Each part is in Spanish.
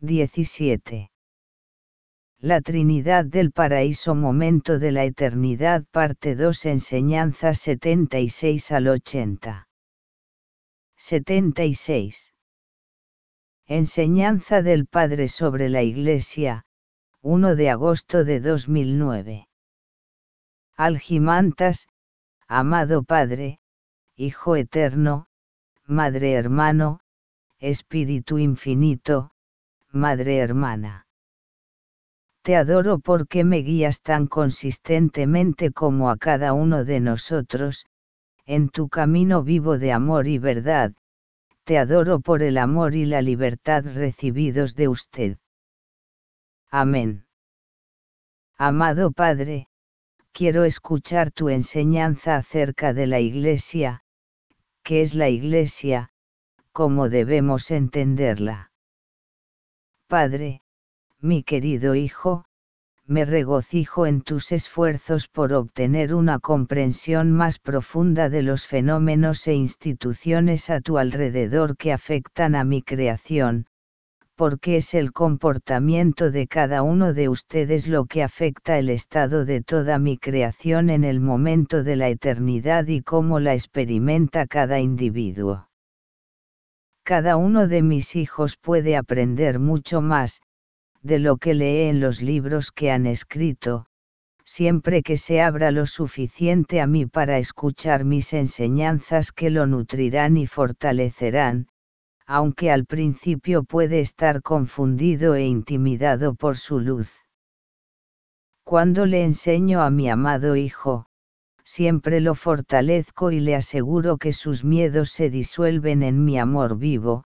17. La Trinidad del Paraíso Momento de la Eternidad Parte 2 Enseñanza 76 al 80. 76. Enseñanza del Padre sobre la Iglesia, 1 de agosto de 2009. Algimantas, amado Padre, Hijo Eterno, Madre Hermano, Espíritu Infinito, Madre Hermana te adoro porque me guías tan consistentemente como a cada uno de nosotros, en tu camino vivo de amor y verdad, te adoro por el amor y la libertad recibidos de usted. Amén. Amado Padre, quiero escuchar tu enseñanza acerca de la Iglesia, que es la Iglesia, cómo debemos entenderla. Padre, mi querido hijo, me regocijo en tus esfuerzos por obtener una comprensión más profunda de los fenómenos e instituciones a tu alrededor que afectan a mi creación, porque es el comportamiento de cada uno de ustedes lo que afecta el estado de toda mi creación en el momento de la eternidad y cómo la experimenta cada individuo. Cada uno de mis hijos puede aprender mucho más, de lo que lee en los libros que han escrito, siempre que se abra lo suficiente a mí para escuchar mis enseñanzas que lo nutrirán y fortalecerán, aunque al principio puede estar confundido e intimidado por su luz. Cuando le enseño a mi amado Hijo, siempre lo fortalezco y le aseguro que sus miedos se disuelven en mi amor vivo,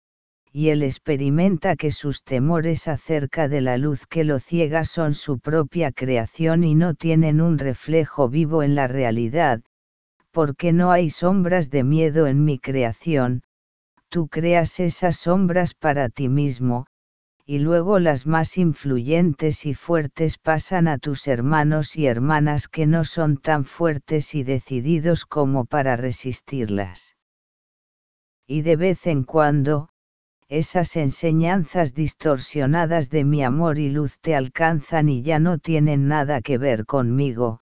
y él experimenta que sus temores acerca de la luz que lo ciega son su propia creación y no tienen un reflejo vivo en la realidad, porque no hay sombras de miedo en mi creación, tú creas esas sombras para ti mismo, y luego las más influyentes y fuertes pasan a tus hermanos y hermanas que no son tan fuertes y decididos como para resistirlas. Y de vez en cuando, esas enseñanzas distorsionadas de mi amor y luz te alcanzan y ya no tienen nada que ver conmigo,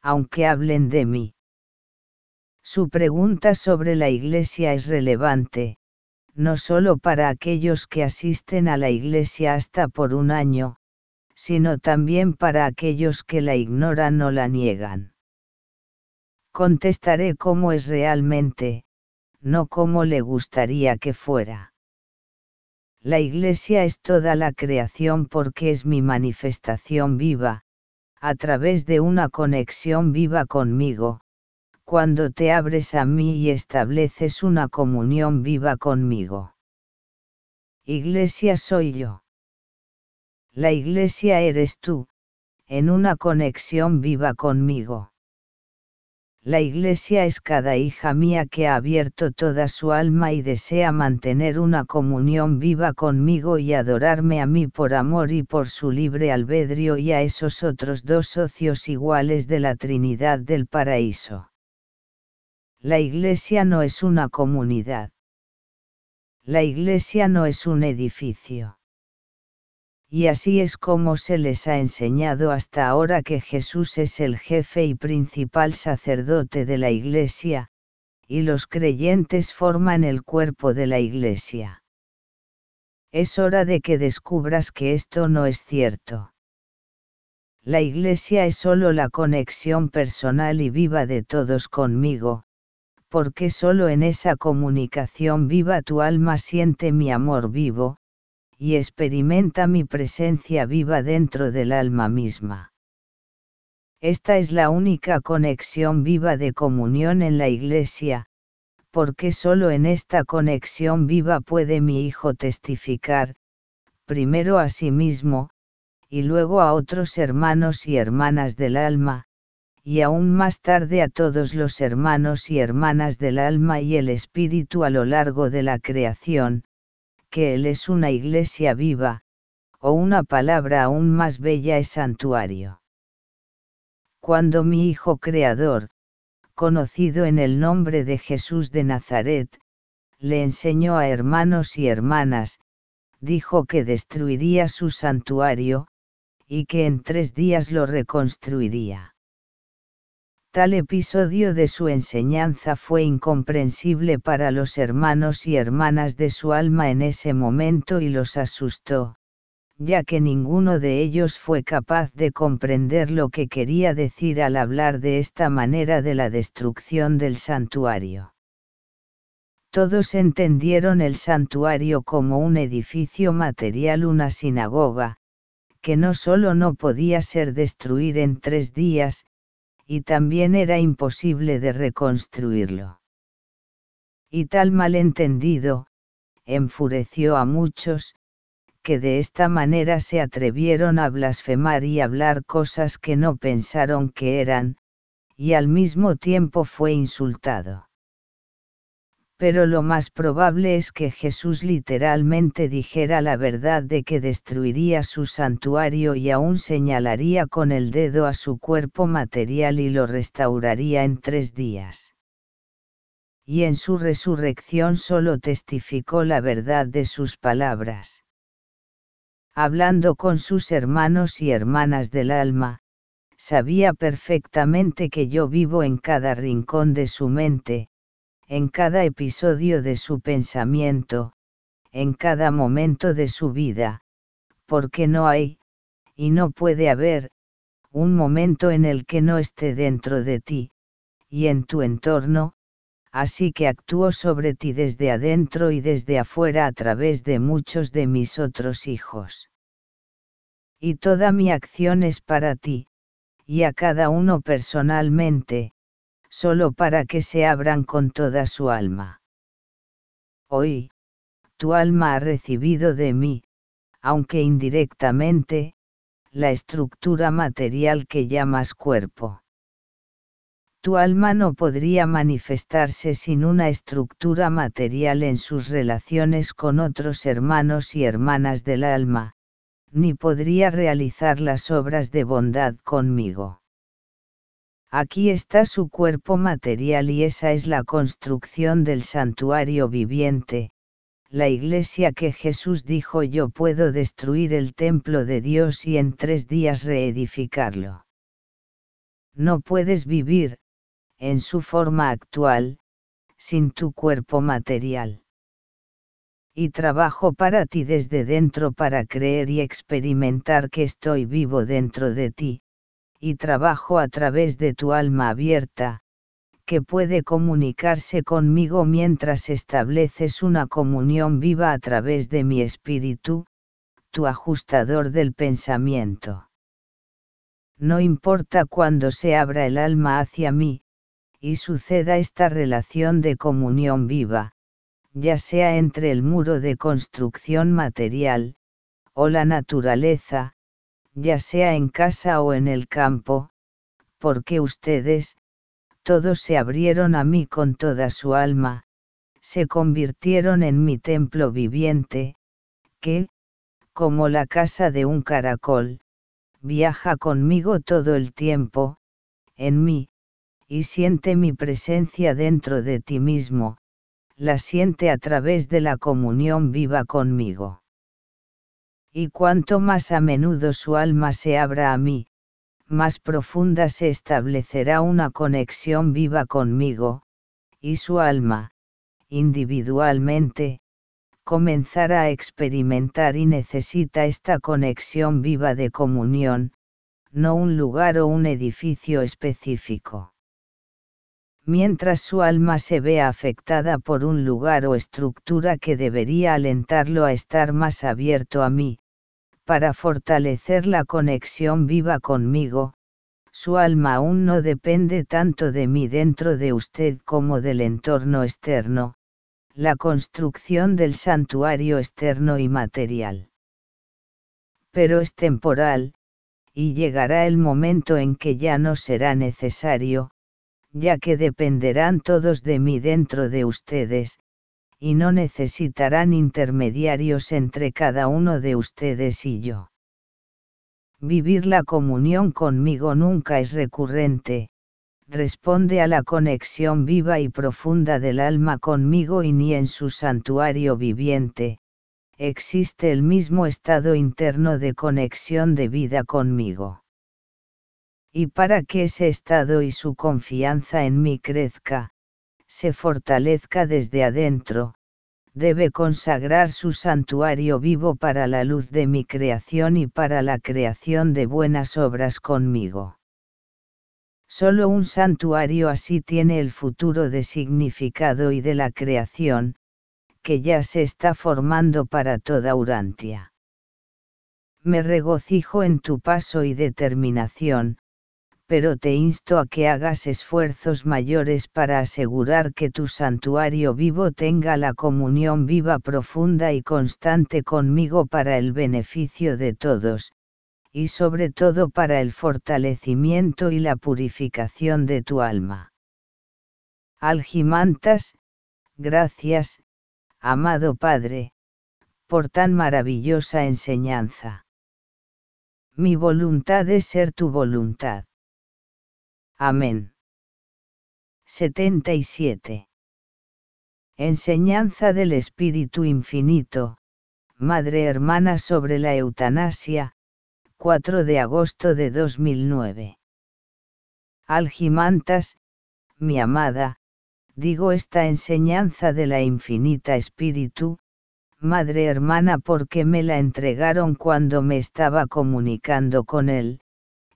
aunque hablen de mí. Su pregunta sobre la Iglesia es relevante, no solo para aquellos que asisten a la Iglesia hasta por un año, sino también para aquellos que la ignoran o la niegan. Contestaré cómo es realmente, no cómo le gustaría que fuera. La Iglesia es toda la creación porque es mi manifestación viva, a través de una conexión viva conmigo, cuando te abres a mí y estableces una comunión viva conmigo. Iglesia soy yo. La Iglesia eres tú, en una conexión viva conmigo. La Iglesia es cada hija mía que ha abierto toda su alma y desea mantener una comunión viva conmigo y adorarme a mí por amor y por su libre albedrío y a esos otros dos socios iguales de la Trinidad del Paraíso. La Iglesia no es una comunidad. La Iglesia no es un edificio y así es como se les ha enseñado hasta ahora que Jesús es el jefe y principal sacerdote de la Iglesia, y los creyentes forman el cuerpo de la Iglesia. Es hora de que descubras que esto no es cierto. La Iglesia es solo la conexión personal y viva de todos conmigo, porque solo en esa comunicación viva tu alma siente mi amor vivo, y experimenta mi presencia viva dentro del alma misma. Esta es la única conexión viva de comunión en la Iglesia, porque solo en esta conexión viva puede mi Hijo testificar, primero a sí mismo, y luego a otros hermanos y hermanas del alma, y aún más tarde a todos los hermanos y hermanas del alma y el espíritu a lo largo de la creación, que Él es una iglesia viva, o una palabra aún más bella es santuario. Cuando mi Hijo Creador, conocido en el nombre de Jesús de Nazaret, le enseñó a hermanos y hermanas, dijo que destruiría su santuario, y que en tres días lo reconstruiría. Tal episodio de su enseñanza fue incomprensible para los hermanos y hermanas de su alma en ese momento y los asustó, ya que ninguno de ellos fue capaz de comprender lo que quería decir al hablar de esta manera de la destrucción del santuario. Todos entendieron el santuario como un edificio material, una sinagoga, que no solo no podía ser destruir en tres días, y también era imposible de reconstruirlo. Y tal malentendido, enfureció a muchos, que de esta manera se atrevieron a blasfemar y hablar cosas que no pensaron que eran, y al mismo tiempo fue insultado pero lo más probable es que Jesús literalmente dijera la verdad de que destruiría su santuario y aún señalaría con el dedo a su cuerpo material y lo restauraría en tres días. Y en su resurrección solo testificó la verdad de sus palabras. Hablando con sus hermanos y hermanas del alma, sabía perfectamente que yo vivo en cada rincón de su mente, en cada episodio de su pensamiento, en cada momento de su vida, porque no hay, y no puede haber, un momento en el que no esté dentro de ti, y en tu entorno, así que actúo sobre ti desde adentro y desde afuera a través de muchos de mis otros hijos. Y toda mi acción es para ti, y a cada uno personalmente, solo para que se abran con toda su alma. Hoy, tu alma ha recibido de mí, aunque indirectamente, la estructura material que llamas cuerpo. Tu alma no podría manifestarse sin una estructura material en sus relaciones con otros hermanos y hermanas del alma, ni podría realizar las obras de bondad conmigo. Aquí está su cuerpo material y esa es la construcción del santuario viviente, la iglesia que Jesús dijo yo puedo destruir el templo de Dios y en tres días reedificarlo. No puedes vivir, en su forma actual, sin tu cuerpo material. Y trabajo para ti desde dentro para creer y experimentar que estoy vivo dentro de ti, y trabajo a través de tu alma abierta, que puede comunicarse conmigo mientras estableces una comunión viva a través de mi espíritu, tu ajustador del pensamiento. No importa cuándo se abra el alma hacia mí, y suceda esta relación de comunión viva, ya sea entre el muro de construcción material, o la naturaleza, ya sea en casa o en el campo, porque ustedes, todos se abrieron a mí con toda su alma, se convirtieron en mi templo viviente, que, como la casa de un caracol, viaja conmigo todo el tiempo, en mí, y siente mi presencia dentro de ti mismo, la siente a través de la comunión viva conmigo y cuanto más a menudo su alma se abra a mí, más profunda se establecerá una conexión viva conmigo, y su alma, individualmente, comenzará a experimentar y necesita esta conexión viva de comunión, no un lugar o un edificio específico. Mientras su alma se vea afectada por un lugar o estructura que debería alentarlo a estar más abierto a mí, para fortalecer la conexión viva conmigo, su alma aún no depende tanto de mí dentro de usted como del entorno externo, la construcción del santuario externo y material. Pero es temporal, y llegará el momento en que ya no será necesario, ya que dependerán todos de mí dentro de ustedes, y no necesitarán intermediarios entre cada uno de ustedes y yo. Vivir la comunión conmigo nunca es recurrente, responde a la conexión viva y profunda del alma conmigo y ni en su santuario viviente, existe el mismo estado interno de conexión de vida conmigo. Y para que ese estado y su confianza en mí crezca, se fortalezca desde adentro, debe consagrar su santuario vivo para la luz de mi creación y para la creación de buenas obras conmigo. Solo un santuario así tiene el futuro de significado y de la creación, que ya se está formando para toda Urantia. Me regocijo en tu paso y determinación, pero te insto a que hagas esfuerzos mayores para asegurar que tu santuario vivo tenga la comunión viva profunda y constante conmigo para el beneficio de todos, y sobre todo para el fortalecimiento y la purificación de tu alma. Algimantas, gracias, amado Padre, por tan maravillosa enseñanza. Mi voluntad es ser tu voluntad. Amén. 77. Enseñanza del Espíritu Infinito, Madre Hermana sobre la Eutanasia, 4 de agosto de 2009. Algimantas, mi amada, digo esta enseñanza de la infinita espíritu, madre hermana porque me la entregaron cuando me estaba comunicando con él,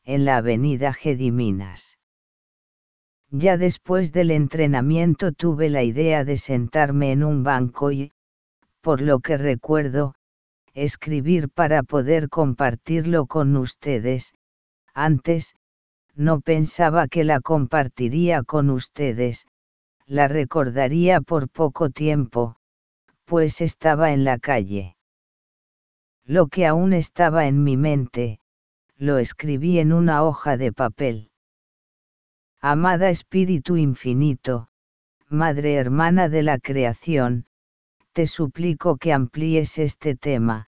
en la avenida Gediminas. Ya después del entrenamiento tuve la idea de sentarme en un banco y, por lo que recuerdo, escribir para poder compartirlo con ustedes, antes, no pensaba que la compartiría con ustedes, la recordaría por poco tiempo, pues estaba en la calle. Lo que aún estaba en mi mente, lo escribí en una hoja de papel. Amada Espíritu Infinito, Madre Hermana de la Creación, te suplico que amplíes este tema,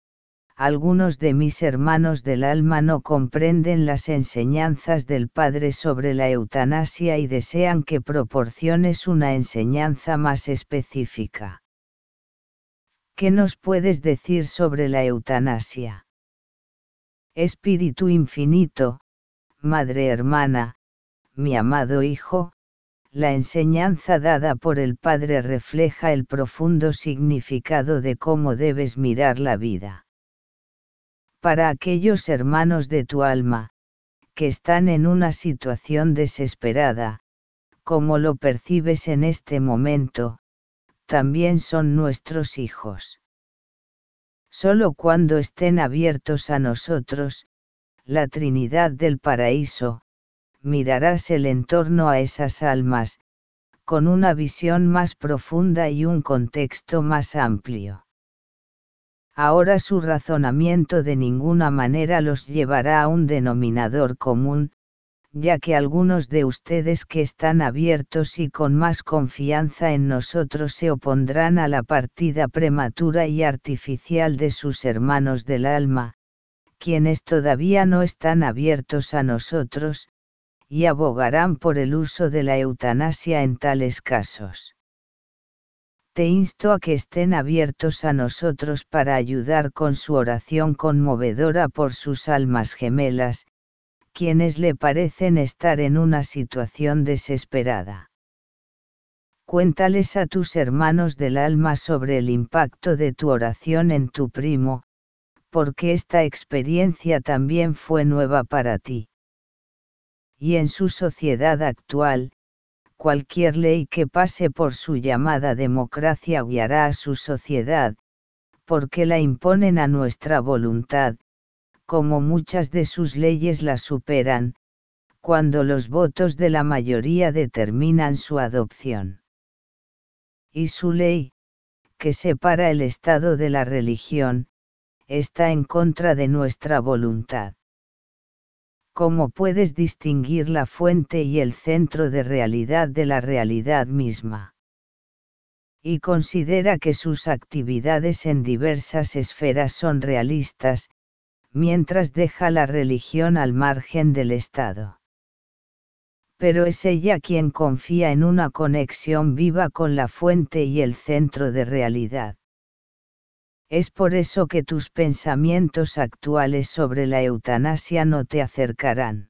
algunos de mis hermanos del alma no comprenden las enseñanzas del Padre sobre la eutanasia y desean que proporciones una enseñanza más específica. ¿Qué nos puedes decir sobre la eutanasia? Espíritu infinito, Madre hermana, mi amado Hijo, la enseñanza dada por el Padre refleja el profundo significado de cómo debes mirar la vida para aquellos hermanos de tu alma, que están en una situación desesperada, como lo percibes en este momento, también son nuestros hijos. Solo cuando estén abiertos a nosotros, la Trinidad del Paraíso, mirarás el entorno a esas almas, con una visión más profunda y un contexto más amplio. Ahora su razonamiento de ninguna manera los llevará a un denominador común, ya que algunos de ustedes que están abiertos y con más confianza en nosotros se opondrán a la partida prematura y artificial de sus hermanos del alma, quienes todavía no están abiertos a nosotros, y abogarán por el uso de la eutanasia en tales casos te insto a que estén abiertos a nosotros para ayudar con su oración conmovedora por sus almas gemelas, quienes le parecen estar en una situación desesperada. Cuéntales a tus hermanos del alma sobre el impacto de tu oración en tu primo, porque esta experiencia también fue nueva para ti. Y en su sociedad actual, cualquier ley que pase por su llamada democracia guiará a su sociedad, porque la imponen a nuestra voluntad, como muchas de sus leyes la superan, cuando los votos de la mayoría determinan su adopción. Y su ley, que separa el Estado de la religión, está en contra de nuestra voluntad. ¿Cómo puedes distinguir la fuente y el centro de realidad de la realidad misma? Y considera que sus actividades en diversas esferas son realistas, mientras deja la religión al margen del Estado. Pero es ella quien confía en una conexión viva con la fuente y el centro de realidad. Es por eso que tus pensamientos actuales sobre la eutanasia no te acercarán.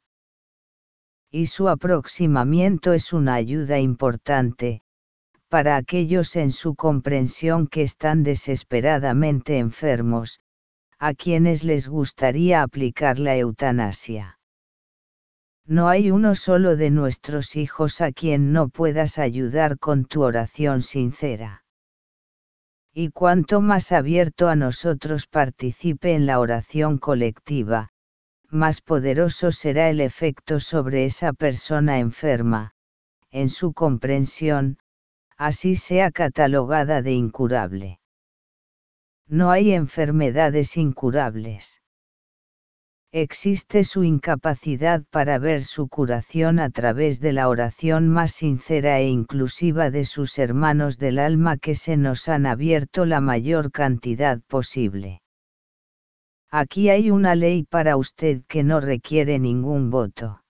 Y su aproximamiento es una ayuda importante, para aquellos en su comprensión que están desesperadamente enfermos, a quienes les gustaría aplicar la eutanasia. No hay uno solo de nuestros hijos a quien no puedas ayudar con tu oración sincera y cuanto más abierto a nosotros participe en la oración colectiva, más poderoso será el efecto sobre esa persona enferma, en su comprensión, así sea catalogada de incurable. No hay enfermedades incurables existe su incapacidad para ver su curación a través de la oración más sincera e inclusiva de sus hermanos del alma que se nos han abierto la mayor cantidad posible. Aquí hay una ley para usted que no requiere ningún voto.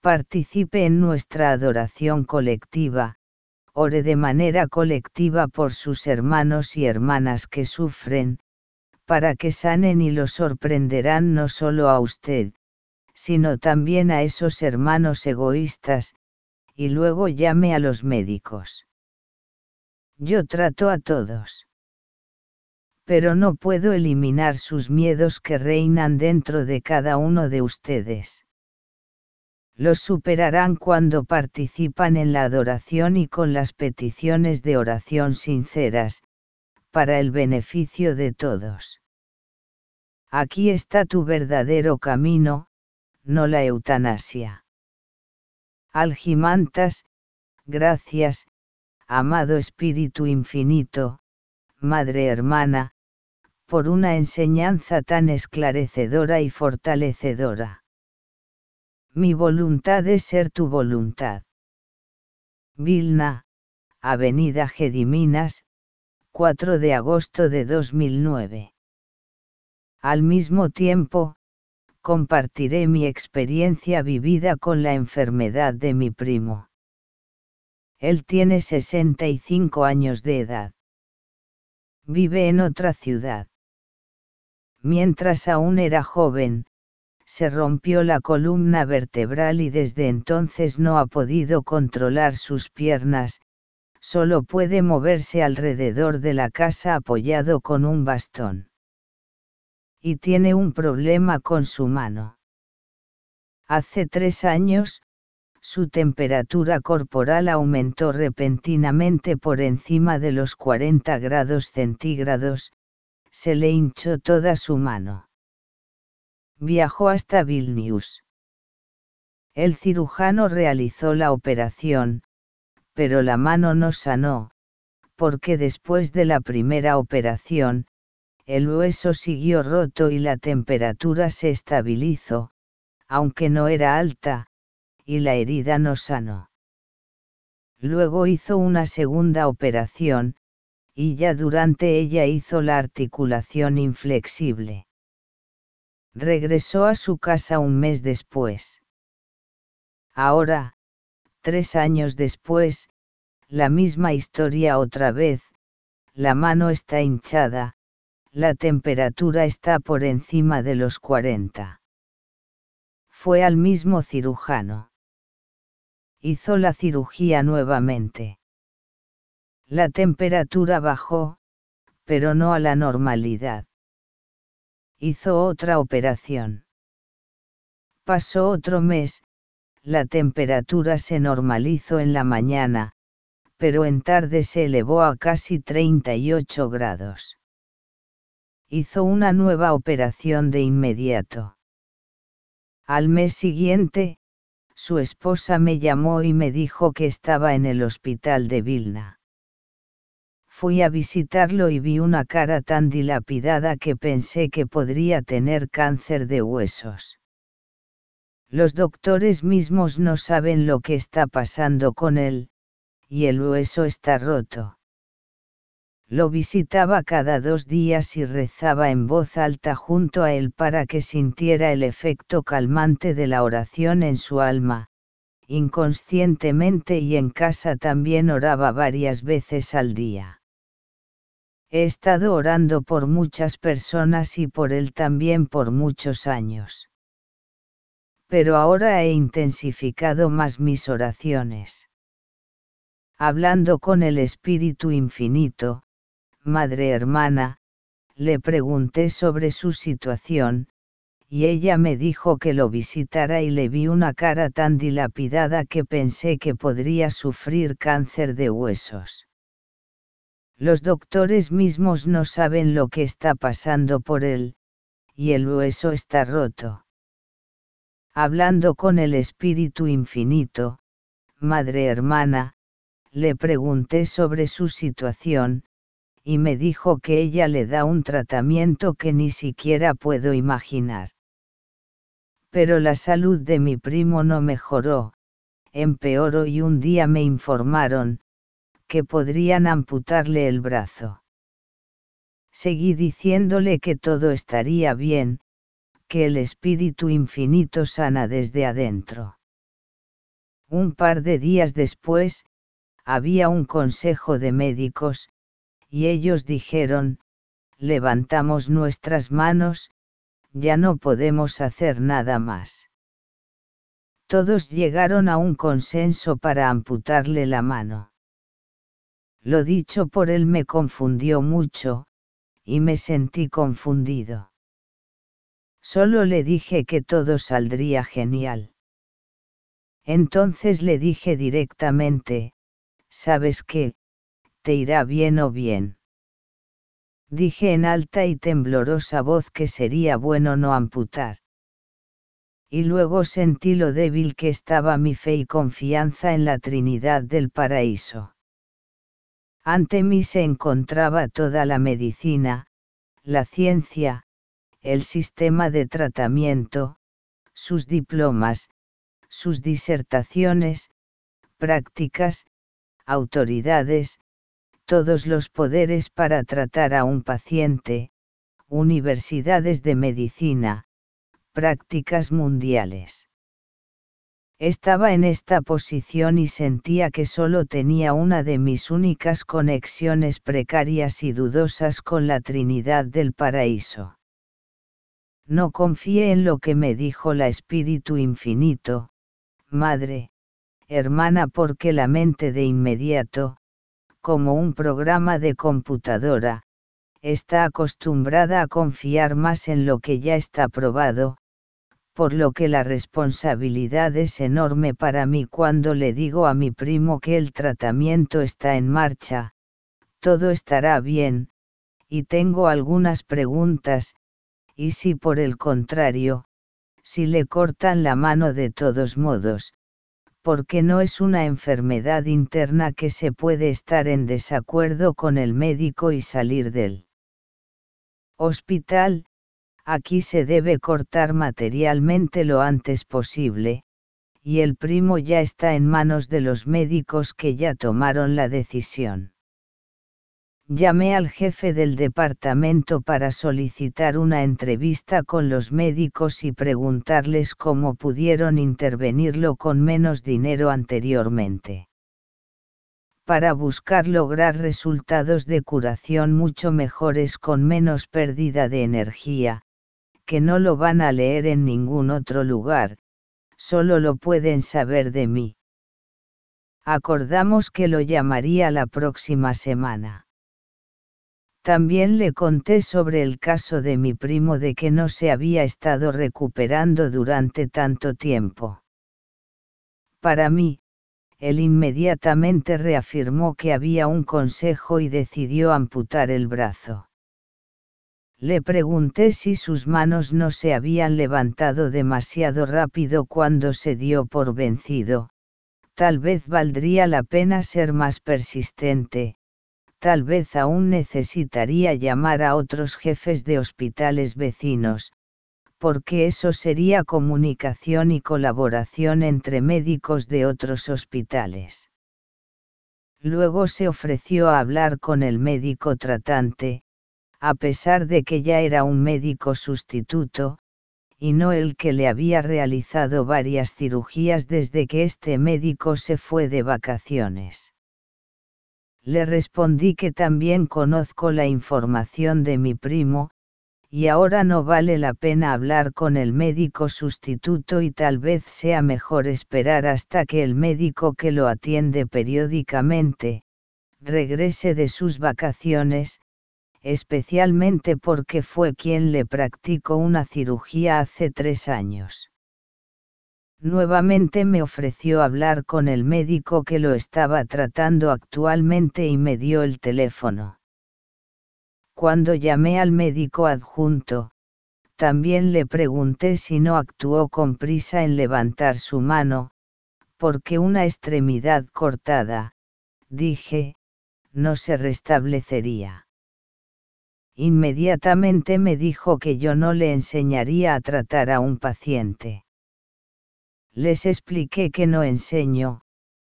Participe en nuestra adoración colectiva, ore de manera colectiva por sus hermanos y hermanas que sufren, para que sanen y lo sorprenderán no solo a usted, sino también a esos hermanos egoístas, y luego llame a los médicos. Yo trato a todos. Pero no puedo eliminar sus miedos que reinan dentro de cada uno de ustedes. Los superarán cuando participan en la adoración y con las peticiones de oración sinceras, para el beneficio de todos. Aquí está tu verdadero camino, no la eutanasia. Algimantas, gracias, amado Espíritu Infinito, Madre Hermana, por una enseñanza tan esclarecedora y fortalecedora. Mi voluntad es ser tu voluntad. Vilna, Avenida Gediminas, 4 de agosto de 2009. Al mismo tiempo, compartiré mi experiencia vivida con la enfermedad de mi primo. Él tiene 65 años de edad. Vive en otra ciudad. Mientras aún era joven, se rompió la columna vertebral y desde entonces no ha podido controlar sus piernas, solo puede moverse alrededor de la casa apoyado con un bastón. Y tiene un problema con su mano. Hace tres años, su temperatura corporal aumentó repentinamente por encima de los 40 grados centígrados, se le hinchó toda su mano. Viajó hasta Vilnius. El cirujano realizó la operación, pero la mano no sanó, porque después de la primera operación, el hueso siguió roto y la temperatura se estabilizó, aunque no era alta, y la herida no sanó. Luego hizo una segunda operación, y ya durante ella hizo la articulación inflexible. Regresó a su casa un mes después. Ahora, Tres años después, la misma historia otra vez, la mano está hinchada, la temperatura está por encima de los 40. Fue al mismo cirujano. Hizo la cirugía nuevamente. La temperatura bajó, pero no a la normalidad. Hizo otra operación. Pasó otro mes, la temperatura se normalizó en la mañana, pero en tarde se elevó a casi 38 grados. Hizo una nueva operación de inmediato. Al mes siguiente, su esposa me llamó y me dijo que estaba en el hospital de Vilna. Fui a visitarlo y vi una cara tan dilapidada que pensé que podría tener cáncer de huesos. Los doctores mismos no saben lo que está pasando con él, y el hueso está roto. Lo visitaba cada dos días y rezaba en voz alta junto a él para que sintiera el efecto calmante de la oración en su alma. Inconscientemente y en casa también oraba varias veces al día. He estado orando por muchas personas y por él también por muchos años. Pero ahora he intensificado más mis oraciones. Hablando con el Espíritu Infinito, Madre Hermana, le pregunté sobre su situación, y ella me dijo que lo visitara y le vi una cara tan dilapidada que pensé que podría sufrir cáncer de huesos. Los doctores mismos no saben lo que está pasando por él, y el hueso está roto. Hablando con el Espíritu Infinito, Madre Hermana, le pregunté sobre su situación, y me dijo que ella le da un tratamiento que ni siquiera puedo imaginar. Pero la salud de mi primo no mejoró, empeoró y un día me informaron, que podrían amputarle el brazo. Seguí diciéndole que todo estaría bien, que el espíritu infinito sana desde adentro. Un par de días después, había un consejo de médicos, y ellos dijeron, levantamos nuestras manos, ya no podemos hacer nada más. Todos llegaron a un consenso para amputarle la mano. Lo dicho por él me confundió mucho, y me sentí confundido. Solo le dije que todo saldría genial. Entonces le dije directamente, ¿sabes qué? te irá bien o bien. Dije en alta y temblorosa voz que sería bueno no amputar. Y luego sentí lo débil que estaba mi fe y confianza en la Trinidad del Paraíso. Ante mí se encontraba toda la medicina, la ciencia, el sistema de tratamiento, sus diplomas, sus disertaciones, prácticas, autoridades, todos los poderes para tratar a un paciente, universidades de medicina, prácticas mundiales. Estaba en esta posición y sentía que solo tenía una de mis únicas conexiones precarias y dudosas con la Trinidad del Paraíso. No confié en lo que me dijo la Espíritu Infinito, Madre, hermana porque la mente de inmediato, como un programa de computadora, está acostumbrada a confiar más en lo que ya está probado, por lo que la responsabilidad es enorme para mí cuando le digo a mi primo que el tratamiento está en marcha, todo estará bien, y tengo algunas preguntas, y si por el contrario, si le cortan la mano de todos modos, porque no es una enfermedad interna que se puede estar en desacuerdo con el médico y salir del hospital, aquí se debe cortar materialmente lo antes posible, y el primo ya está en manos de los médicos que ya tomaron la decisión. Llamé al jefe del departamento para solicitar una entrevista con los médicos y preguntarles cómo pudieron intervenirlo con menos dinero anteriormente. Para buscar lograr resultados de curación mucho mejores con menos pérdida de energía, que no lo van a leer en ningún otro lugar, solo lo pueden saber de mí. Acordamos que lo llamaría la próxima semana. También le conté sobre el caso de mi primo de que no se había estado recuperando durante tanto tiempo. Para mí, él inmediatamente reafirmó que había un consejo y decidió amputar el brazo. Le pregunté si sus manos no se habían levantado demasiado rápido cuando se dio por vencido, tal vez valdría la pena ser más persistente, tal vez aún necesitaría llamar a otros jefes de hospitales vecinos, porque eso sería comunicación y colaboración entre médicos de otros hospitales. Luego se ofreció a hablar con el médico tratante, a pesar de que ya era un médico sustituto, y no el que le había realizado varias cirugías desde que este médico se fue de vacaciones Le respondí que también conozco la información de mi primo, y ahora no vale la pena hablar con el médico sustituto y tal vez sea mejor esperar hasta que el médico que lo atiende periódicamente, regrese de sus vacaciones, especialmente porque fue quien le practicó una cirugía hace tres años. Nuevamente me ofreció hablar con el médico que lo estaba tratando actualmente y me dio el teléfono. Cuando llamé al médico adjunto, también le pregunté si no actuó con prisa en levantar su mano, porque una extremidad cortada, dije, no se restablecería. Inmediatamente me dijo que yo no le enseñaría a tratar a un paciente. Les expliqué que no enseño,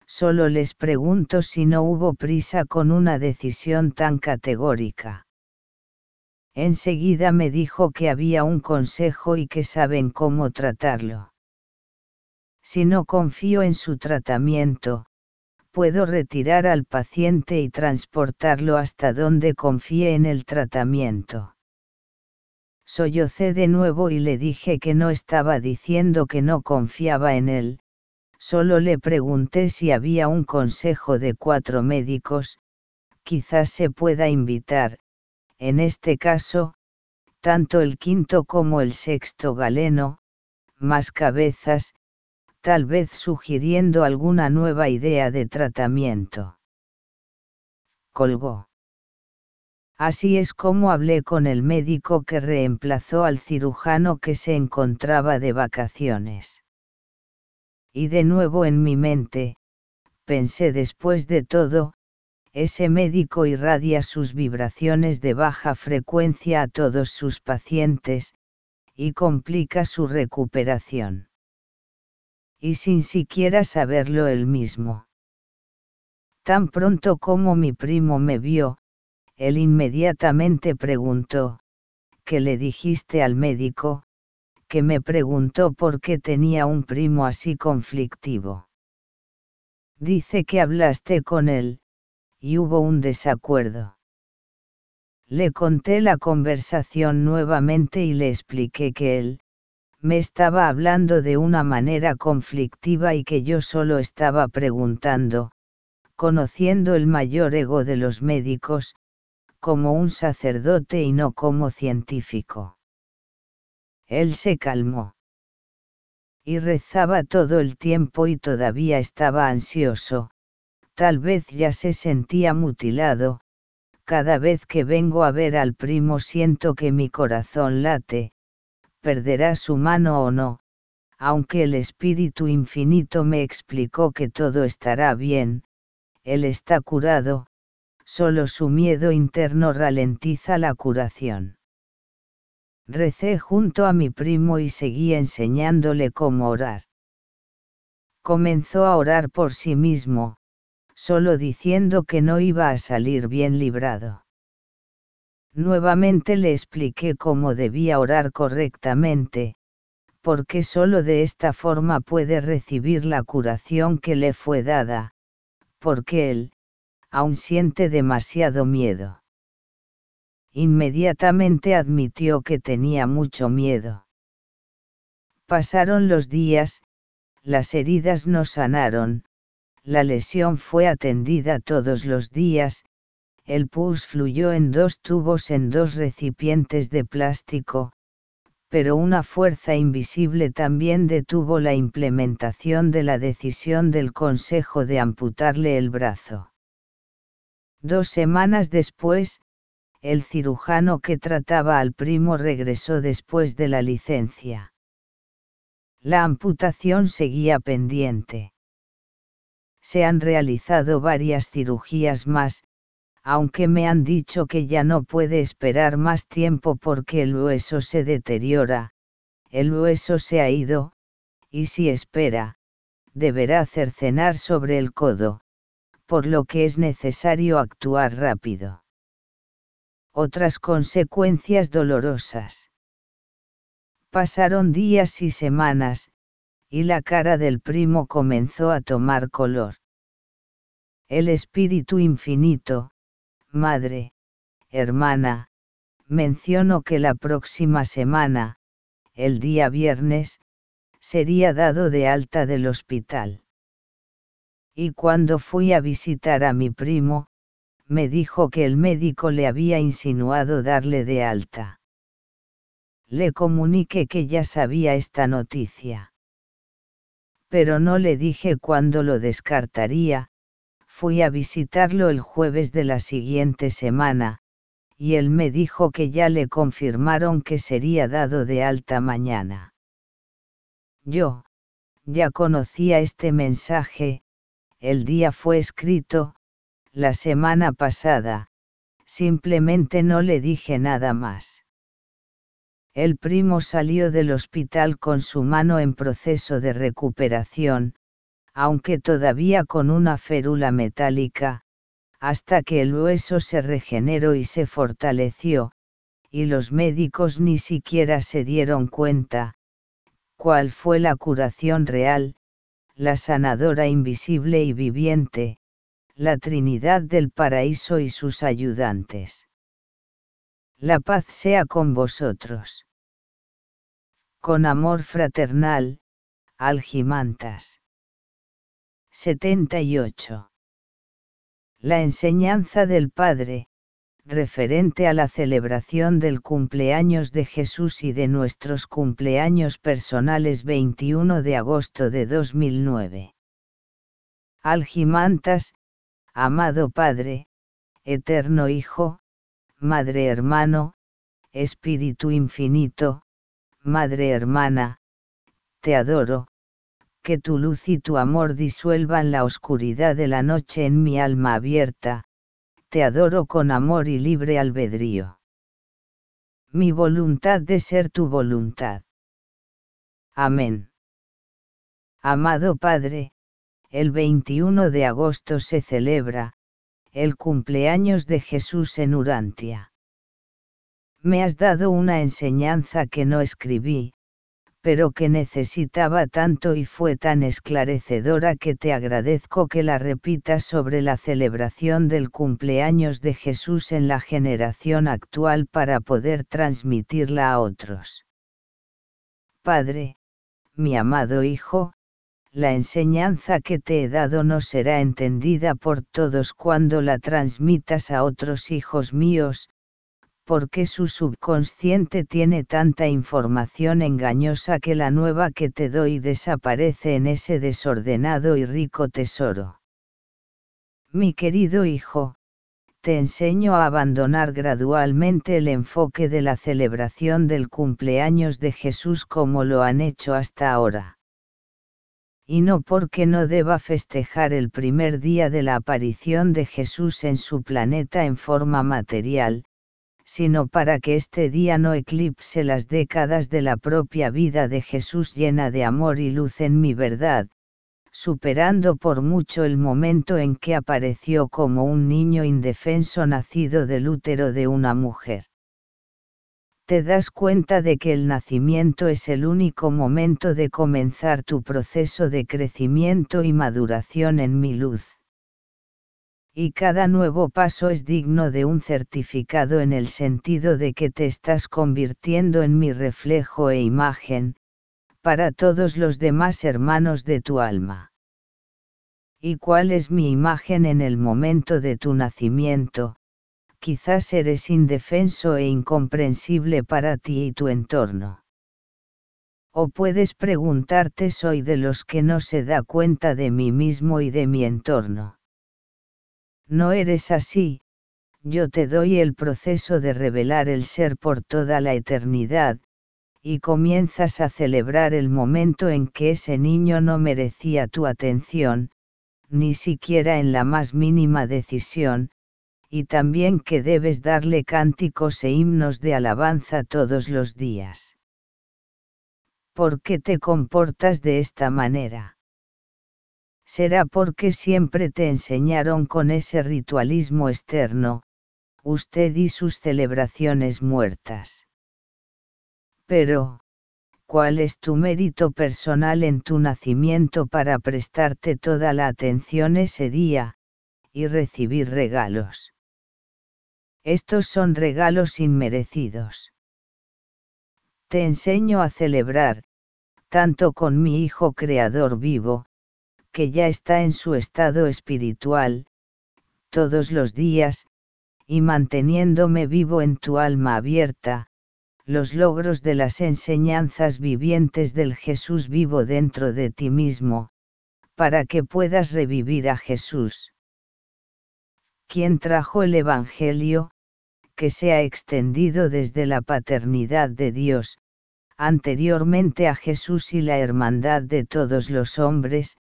solo les pregunto si no hubo prisa con una decisión tan categórica. Enseguida me dijo que había un consejo y que saben cómo tratarlo. Si no confío en su tratamiento, puedo retirar al paciente y transportarlo hasta donde confíe en el tratamiento. Sollocé de nuevo y le dije que no estaba diciendo que no confiaba en él, solo le pregunté si había un consejo de cuatro médicos, quizás se pueda invitar, en este caso, tanto el quinto como el sexto galeno, más cabezas, tal vez sugiriendo alguna nueva idea de tratamiento. Colgó. Así es como hablé con el médico que reemplazó al cirujano que se encontraba de vacaciones. Y de nuevo en mi mente, pensé después de todo, ese médico irradia sus vibraciones de baja frecuencia a todos sus pacientes, y complica su recuperación. Y sin siquiera saberlo él mismo. Tan pronto como mi primo me vio, él inmediatamente preguntó, ¿qué le dijiste al médico? que me preguntó por qué tenía un primo así conflictivo. Dice que hablaste con él, y hubo un desacuerdo. Le conté la conversación nuevamente y le expliqué que él, me estaba hablando de una manera conflictiva y que yo solo estaba preguntando, conociendo el mayor ego de los médicos, como un sacerdote y no como científico. Él se calmó. Y rezaba todo el tiempo y todavía estaba ansioso, tal vez ya se sentía mutilado, cada vez que vengo a ver al primo siento que mi corazón late, perderá su mano o no, aunque el Espíritu Infinito me explicó que todo estará bien, él está curado, solo su miedo interno ralentiza la curación. Recé junto a mi primo y seguí enseñándole cómo orar. Comenzó a orar por sí mismo, solo diciendo que no iba a salir bien librado. Nuevamente le expliqué cómo debía orar correctamente, porque solo de esta forma puede recibir la curación que le fue dada, porque él, aún siente demasiado miedo. Inmediatamente admitió que tenía mucho miedo. Pasaron los días, las heridas no sanaron, la lesión fue atendida todos los días, el pus fluyó en dos tubos en dos recipientes de plástico, pero una fuerza invisible también detuvo la implementación de la decisión del Consejo de amputarle el brazo. Dos semanas después, el cirujano que trataba al primo regresó después de la licencia. La amputación seguía pendiente se han realizado varias cirugías más, aunque me han dicho que ya no puede esperar más tiempo porque el hueso se deteriora, el hueso se ha ido, y si espera, deberá cercenar sobre el codo, por lo que es necesario actuar rápido. Otras consecuencias dolorosas. Pasaron días y semanas, y la cara del primo comenzó a tomar color. El Espíritu Infinito, Madre, hermana, menciono que la próxima semana, el día viernes, sería dado de alta del hospital. Y cuando fui a visitar a mi primo, me dijo que el médico le había insinuado darle de alta. Le comuniqué que ya sabía esta noticia. Pero no le dije cuándo lo descartaría, fui a visitarlo el jueves de la siguiente semana, y él me dijo que ya le confirmaron que sería dado de alta mañana. Yo, ya conocía este mensaje, el día fue escrito, la semana pasada, simplemente no le dije nada más. El primo salió del hospital con su mano en proceso de recuperación, aunque todavía con una férula metálica, hasta que el hueso se regeneró y se fortaleció, y los médicos ni siquiera se dieron cuenta, cuál fue la curación real, la sanadora invisible y viviente, la Trinidad del Paraíso y sus ayudantes. La paz sea con vosotros. Con amor fraternal, Algimantas. 78. La enseñanza del Padre, referente a la celebración del cumpleaños de Jesús y de nuestros cumpleaños personales 21 de agosto de 2009. Algimantas, amado Padre, eterno Hijo, Madre hermano, Espíritu infinito, Madre hermana, te adoro, que tu luz y tu amor disuelvan la oscuridad de la noche en mi alma abierta, te adoro con amor y libre albedrío. Mi voluntad de ser tu voluntad. Amén. Amado Padre, el 21 de agosto se celebra, el cumpleaños de Jesús en Urantia. Me has dado una enseñanza que no escribí, pero que necesitaba tanto y fue tan esclarecedora que te agradezco que la repitas sobre la celebración del cumpleaños de Jesús en la generación actual para poder transmitirla a otros. Padre, mi amado Hijo, la enseñanza que te he dado no será entendida por todos cuando la transmitas a otros hijos míos, porque su subconsciente tiene tanta información engañosa que la nueva que te doy desaparece en ese desordenado y rico tesoro. Mi querido hijo, te enseño a abandonar gradualmente el enfoque de la celebración del cumpleaños de Jesús como lo han hecho hasta ahora y no porque no deba festejar el primer día de la aparición de Jesús en su planeta en forma material, sino para que este día no eclipse las décadas de la propia vida de Jesús llena de amor y luz en mi verdad, superando por mucho el momento en que apareció como un niño indefenso nacido del útero de una mujer te das cuenta de que el nacimiento es el único momento de comenzar tu proceso de crecimiento y maduración en mi luz. Y cada nuevo paso es digno de un certificado en el sentido de que te estás convirtiendo en mi reflejo e imagen, para todos los demás hermanos de tu alma. ¿Y cuál es mi imagen en el momento de tu nacimiento? quizás eres indefenso e incomprensible para ti y tu entorno. O puedes preguntarte soy de los que no se da cuenta de mí mismo y de mi entorno. No eres así, yo te doy el proceso de revelar el ser por toda la eternidad, y comienzas a celebrar el momento en que ese niño no merecía tu atención, ni siquiera en la más mínima decisión, y también que debes darle cánticos e himnos de alabanza todos los días. ¿Por qué te comportas de esta manera? Será porque siempre te enseñaron con ese ritualismo externo, usted y sus celebraciones muertas. Pero, ¿cuál es tu mérito personal en tu nacimiento para prestarte toda la atención ese día, y recibir regalos. Estos son regalos inmerecidos. Te enseño a celebrar, tanto con mi Hijo Creador vivo, que ya está en su estado espiritual, todos los días, y manteniéndome vivo en tu alma abierta, los logros de las enseñanzas vivientes del Jesús vivo dentro de ti mismo, para que puedas revivir a Jesús. Quien trajo el Evangelio, que se ha extendido desde la paternidad de Dios, anteriormente a Jesús y la hermandad de todos los hombres,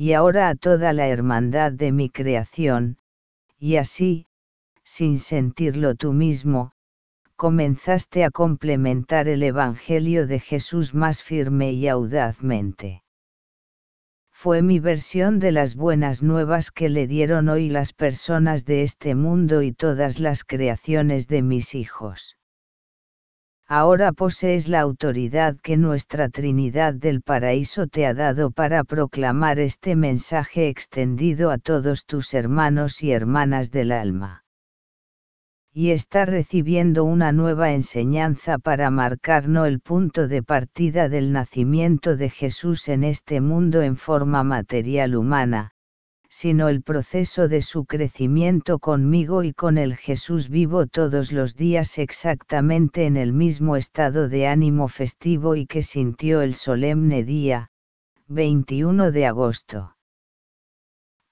y ahora a toda la hermandad de mi creación, y así, sin sentirlo tú mismo, comenzaste a complementar el Evangelio de Jesús más firme y audazmente. Fue mi versión de las buenas nuevas que le dieron hoy las personas de este mundo y todas las creaciones de mis hijos. Ahora posees la autoridad que nuestra Trinidad del Paraíso te ha dado para proclamar este mensaje extendido a todos tus hermanos y hermanas del alma. Y está recibiendo una nueva enseñanza para marcar no el punto de partida del nacimiento de Jesús en este mundo en forma material humana, sino el proceso de su crecimiento conmigo y con el Jesús vivo todos los días exactamente en el mismo estado de ánimo festivo y que sintió el solemne día, 21 de agosto.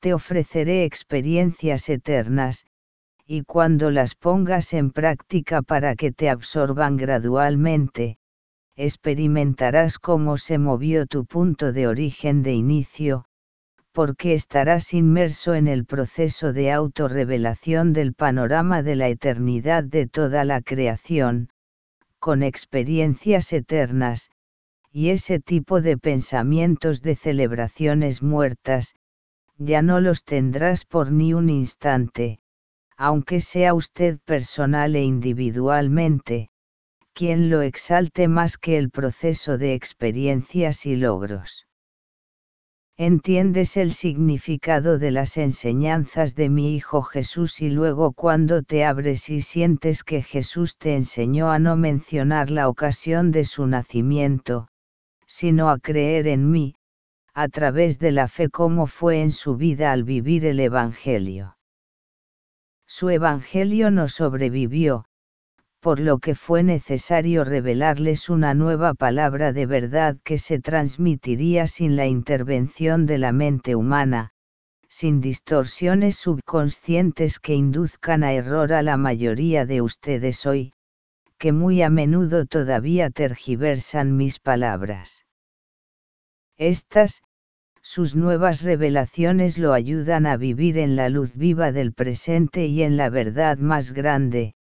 Te ofreceré experiencias eternas, y cuando las pongas en práctica para que te absorban gradualmente, experimentarás cómo se movió tu punto de origen de inicio, porque estarás inmerso en el proceso de autorrevelación del panorama de la eternidad de toda la creación, con experiencias eternas, y ese tipo de pensamientos de celebraciones muertas, ya no los tendrás por ni un instante, aunque sea usted personal e individualmente, quien lo exalte más que el proceso de experiencias y logros. Entiendes el significado de las enseñanzas de mi Hijo Jesús y luego cuando te abres y sientes que Jesús te enseñó a no mencionar la ocasión de su nacimiento, sino a creer en mí, a través de la fe como fue en su vida al vivir el Evangelio su Evangelio no sobrevivió, por lo que fue necesario revelarles una nueva palabra de verdad que se transmitiría sin la intervención de la mente humana, sin distorsiones subconscientes que induzcan a error a la mayoría de ustedes hoy, que muy a menudo todavía tergiversan mis palabras. Estas, sus nuevas revelaciones lo ayudan a vivir en la luz viva del presente y en la verdad más grande,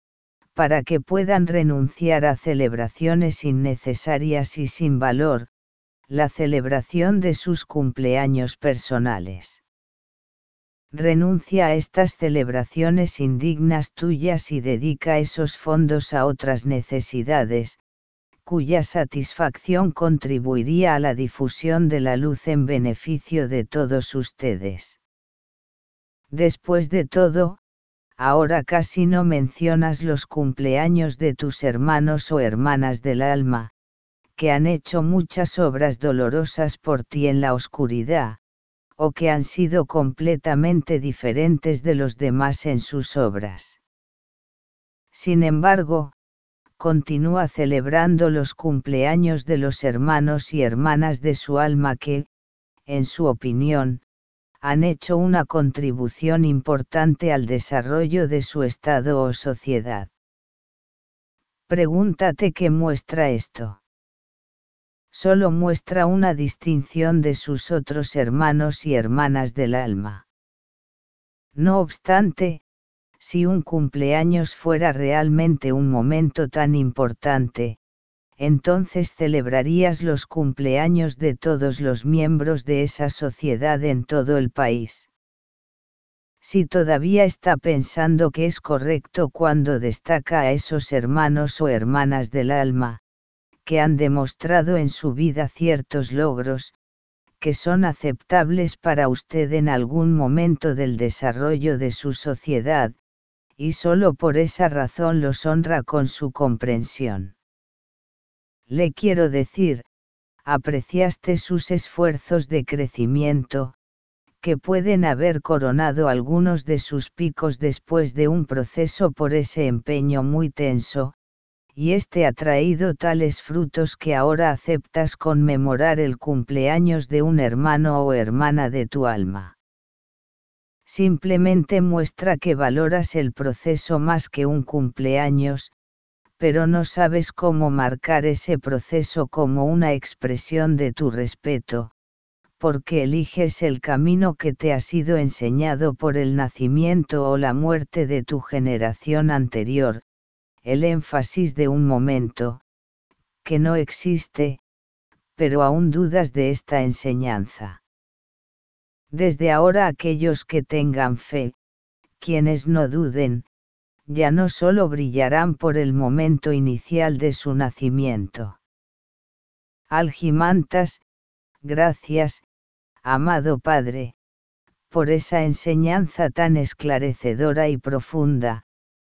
para que puedan renunciar a celebraciones innecesarias y sin valor, la celebración de sus cumpleaños personales. Renuncia a estas celebraciones indignas tuyas y dedica esos fondos a otras necesidades, cuya satisfacción contribuiría a la difusión de la luz en beneficio de todos ustedes. Después de todo, ahora casi no mencionas los cumpleaños de tus hermanos o hermanas del alma, que han hecho muchas obras dolorosas por ti en la oscuridad, o que han sido completamente diferentes de los demás en sus obras. Sin embargo, continúa celebrando los cumpleaños de los hermanos y hermanas de su alma que, en su opinión, han hecho una contribución importante al desarrollo de su estado o sociedad. Pregúntate qué muestra esto. Solo muestra una distinción de sus otros hermanos y hermanas del alma. No obstante, si un cumpleaños fuera realmente un momento tan importante, entonces celebrarías los cumpleaños de todos los miembros de esa sociedad en todo el país. Si todavía está pensando que es correcto cuando destaca a esos hermanos o hermanas del alma, que han demostrado en su vida ciertos logros, que son aceptables para usted en algún momento del desarrollo de su sociedad, y solo por esa razón los honra con su comprensión. Le quiero decir, apreciaste sus esfuerzos de crecimiento, que pueden haber coronado algunos de sus picos después de un proceso por ese empeño muy tenso, y este ha traído tales frutos que ahora aceptas conmemorar el cumpleaños de un hermano o hermana de tu alma. Simplemente muestra que valoras el proceso más que un cumpleaños, pero no sabes cómo marcar ese proceso como una expresión de tu respeto, porque eliges el camino que te ha sido enseñado por el nacimiento o la muerte de tu generación anterior, el énfasis de un momento, que no existe, pero aún dudas de esta enseñanza. Desde ahora aquellos que tengan fe, quienes no duden, ya no solo brillarán por el momento inicial de su nacimiento. Algimantas, gracias, amado Padre, por esa enseñanza tan esclarecedora y profunda,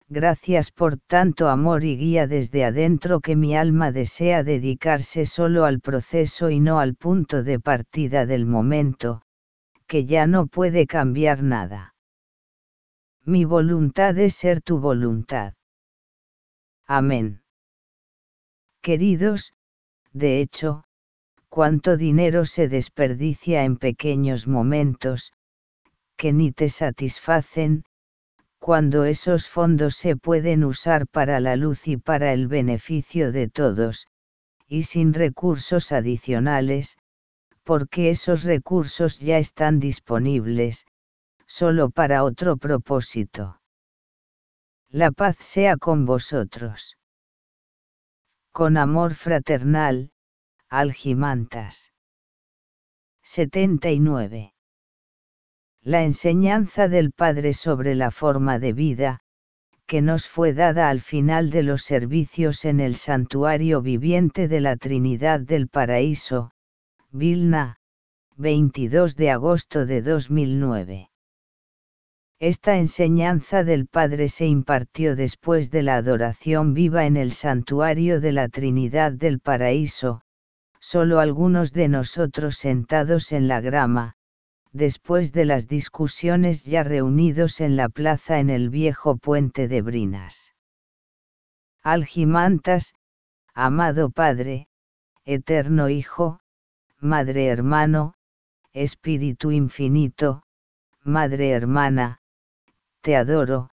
gracias por tanto amor y guía desde adentro que mi alma desea dedicarse solo al proceso y no al punto de partida del momento, que ya no puede cambiar nada. Mi voluntad es ser tu voluntad. Amén. Queridos, de hecho, cuánto dinero se desperdicia en pequeños momentos, que ni te satisfacen, cuando esos fondos se pueden usar para la luz y para el beneficio de todos, y sin recursos adicionales, porque esos recursos ya están disponibles, solo para otro propósito. La paz sea con vosotros. Con amor fraternal, Algimantas. 79. La enseñanza del Padre sobre la forma de vida, que nos fue dada al final de los servicios en el santuario viviente de la Trinidad del Paraíso, Vilna, 22 de agosto de 2009. Esta enseñanza del Padre se impartió después de la adoración viva en el santuario de la Trinidad del Paraíso, solo algunos de nosotros sentados en la grama, después de las discusiones ya reunidos en la plaza en el viejo puente de Brinas. Algimantas, amado Padre, eterno Hijo, Madre hermano, Espíritu infinito, Madre hermana, te adoro,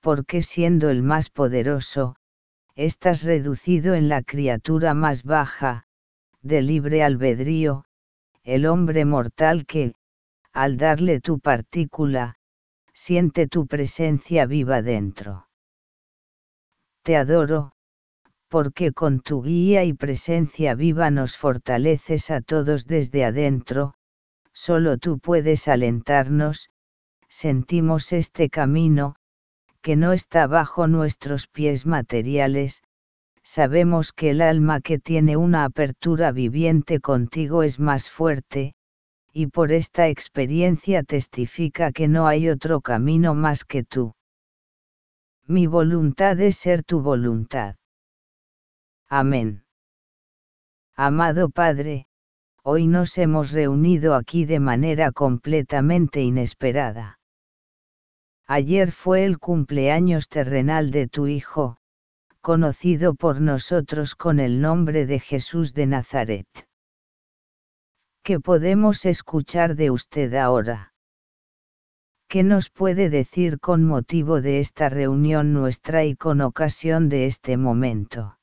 porque siendo el más poderoso, estás reducido en la criatura más baja, de libre albedrío, el hombre mortal que, al darle tu partícula, siente tu presencia viva dentro. Te adoro, porque con tu guía y presencia viva nos fortaleces a todos desde adentro, solo tú puedes alentarnos, sentimos este camino, que no está bajo nuestros pies materiales, sabemos que el alma que tiene una apertura viviente contigo es más fuerte, y por esta experiencia testifica que no hay otro camino más que tú. Mi voluntad es ser tu voluntad. Amén. Amado Padre, hoy nos hemos reunido aquí de manera completamente inesperada. Ayer fue el cumpleaños terrenal de tu Hijo, conocido por nosotros con el nombre de Jesús de Nazaret. ¿Qué podemos escuchar de usted ahora? ¿Qué nos puede decir con motivo de esta reunión nuestra y con ocasión de este momento?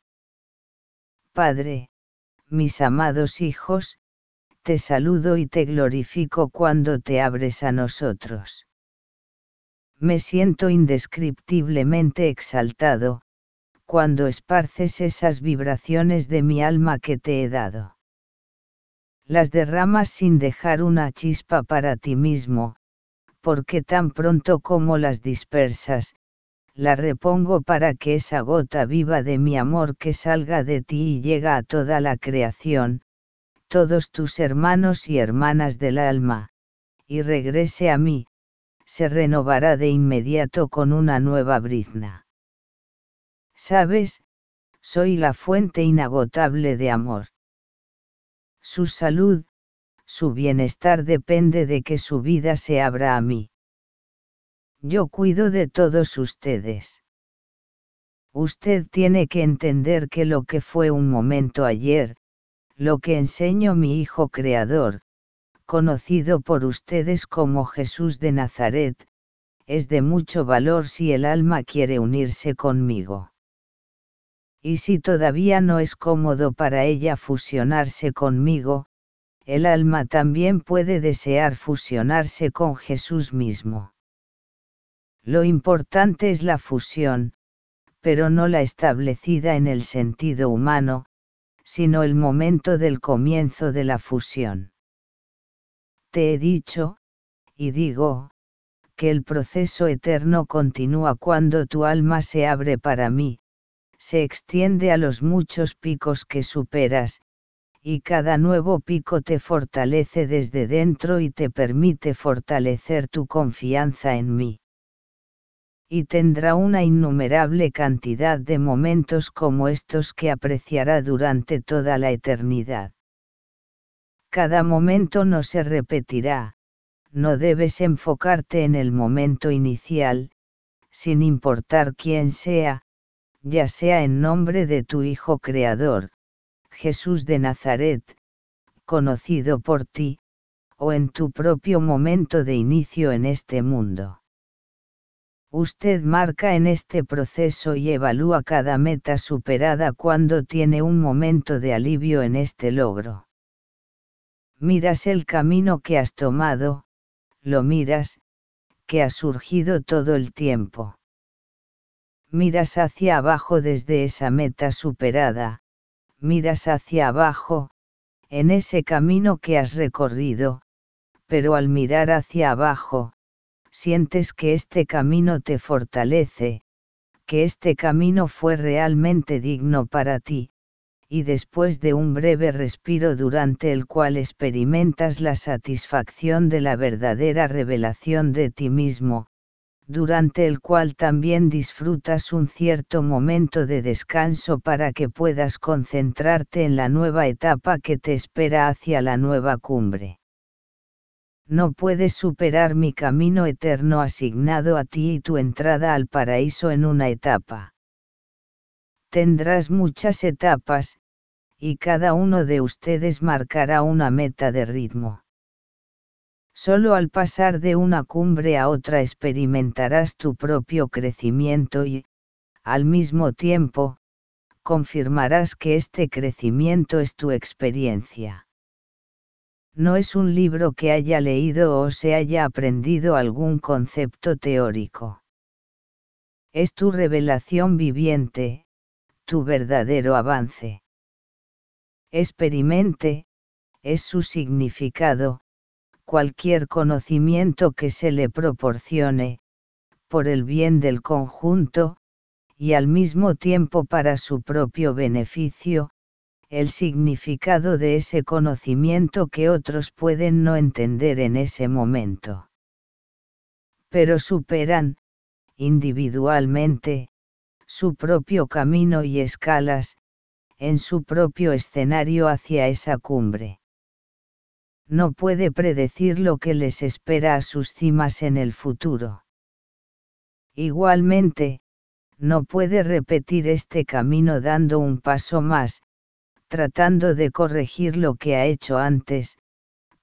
Padre, mis amados hijos, te saludo y te glorifico cuando te abres a nosotros. Me siento indescriptiblemente exaltado, cuando esparces esas vibraciones de mi alma que te he dado. Las derramas sin dejar una chispa para ti mismo, porque tan pronto como las dispersas, la repongo para que esa gota viva de mi amor que salga de ti y llega a toda la creación, todos tus hermanos y hermanas del alma, y regrese a mí, se renovará de inmediato con una nueva brizna. Sabes, soy la fuente inagotable de amor. Su salud, su bienestar depende de que su vida se abra a mí. Yo cuido de todos ustedes. Usted tiene que entender que lo que fue un momento ayer, lo que enseño mi Hijo Creador, conocido por ustedes como Jesús de Nazaret, es de mucho valor si el alma quiere unirse conmigo. Y si todavía no es cómodo para ella fusionarse conmigo, el alma también puede desear fusionarse con Jesús mismo. Lo importante es la fusión, pero no la establecida en el sentido humano, sino el momento del comienzo de la fusión. Te he dicho, y digo, que el proceso eterno continúa cuando tu alma se abre para mí, se extiende a los muchos picos que superas, y cada nuevo pico te fortalece desde dentro y te permite fortalecer tu confianza en mí. Y tendrá una innumerable cantidad de momentos como estos que apreciará durante toda la eternidad. Cada momento no se repetirá, no debes enfocarte en el momento inicial, sin importar quién sea, ya sea en nombre de tu Hijo Creador, Jesús de Nazaret, conocido por ti, o en tu propio momento de inicio en este mundo. Usted marca en este proceso y evalúa cada meta superada cuando tiene un momento de alivio en este logro miras el camino que has tomado, lo miras, que ha surgido todo el tiempo. Miras hacia abajo desde esa meta superada, miras hacia abajo, en ese camino que has recorrido, pero al mirar hacia abajo, sientes que este camino te fortalece, que este camino fue realmente digno para ti, y después de un breve respiro durante el cual experimentas la satisfacción de la verdadera revelación de ti mismo, durante el cual también disfrutas un cierto momento de descanso para que puedas concentrarte en la nueva etapa que te espera hacia la nueva cumbre. No puedes superar mi camino eterno asignado a ti y tu entrada al paraíso en una etapa tendrás muchas etapas, y cada uno de ustedes marcará una meta de ritmo. Solo al pasar de una cumbre a otra experimentarás tu propio crecimiento y, al mismo tiempo, confirmarás que este crecimiento es tu experiencia. No es un libro que haya leído o se haya aprendido algún concepto teórico. Es tu revelación viviente, tu verdadero avance. Experimente, es su significado, cualquier conocimiento que se le proporcione, por el bien del conjunto, y al mismo tiempo para su propio beneficio, el significado de ese conocimiento que otros pueden no entender en ese momento. Pero superan, individualmente, su propio camino y escalas, en su propio escenario hacia esa cumbre. No puede predecir lo que les espera a sus cimas en el futuro. Igualmente, no puede repetir este camino dando un paso más, tratando de corregir lo que ha hecho antes,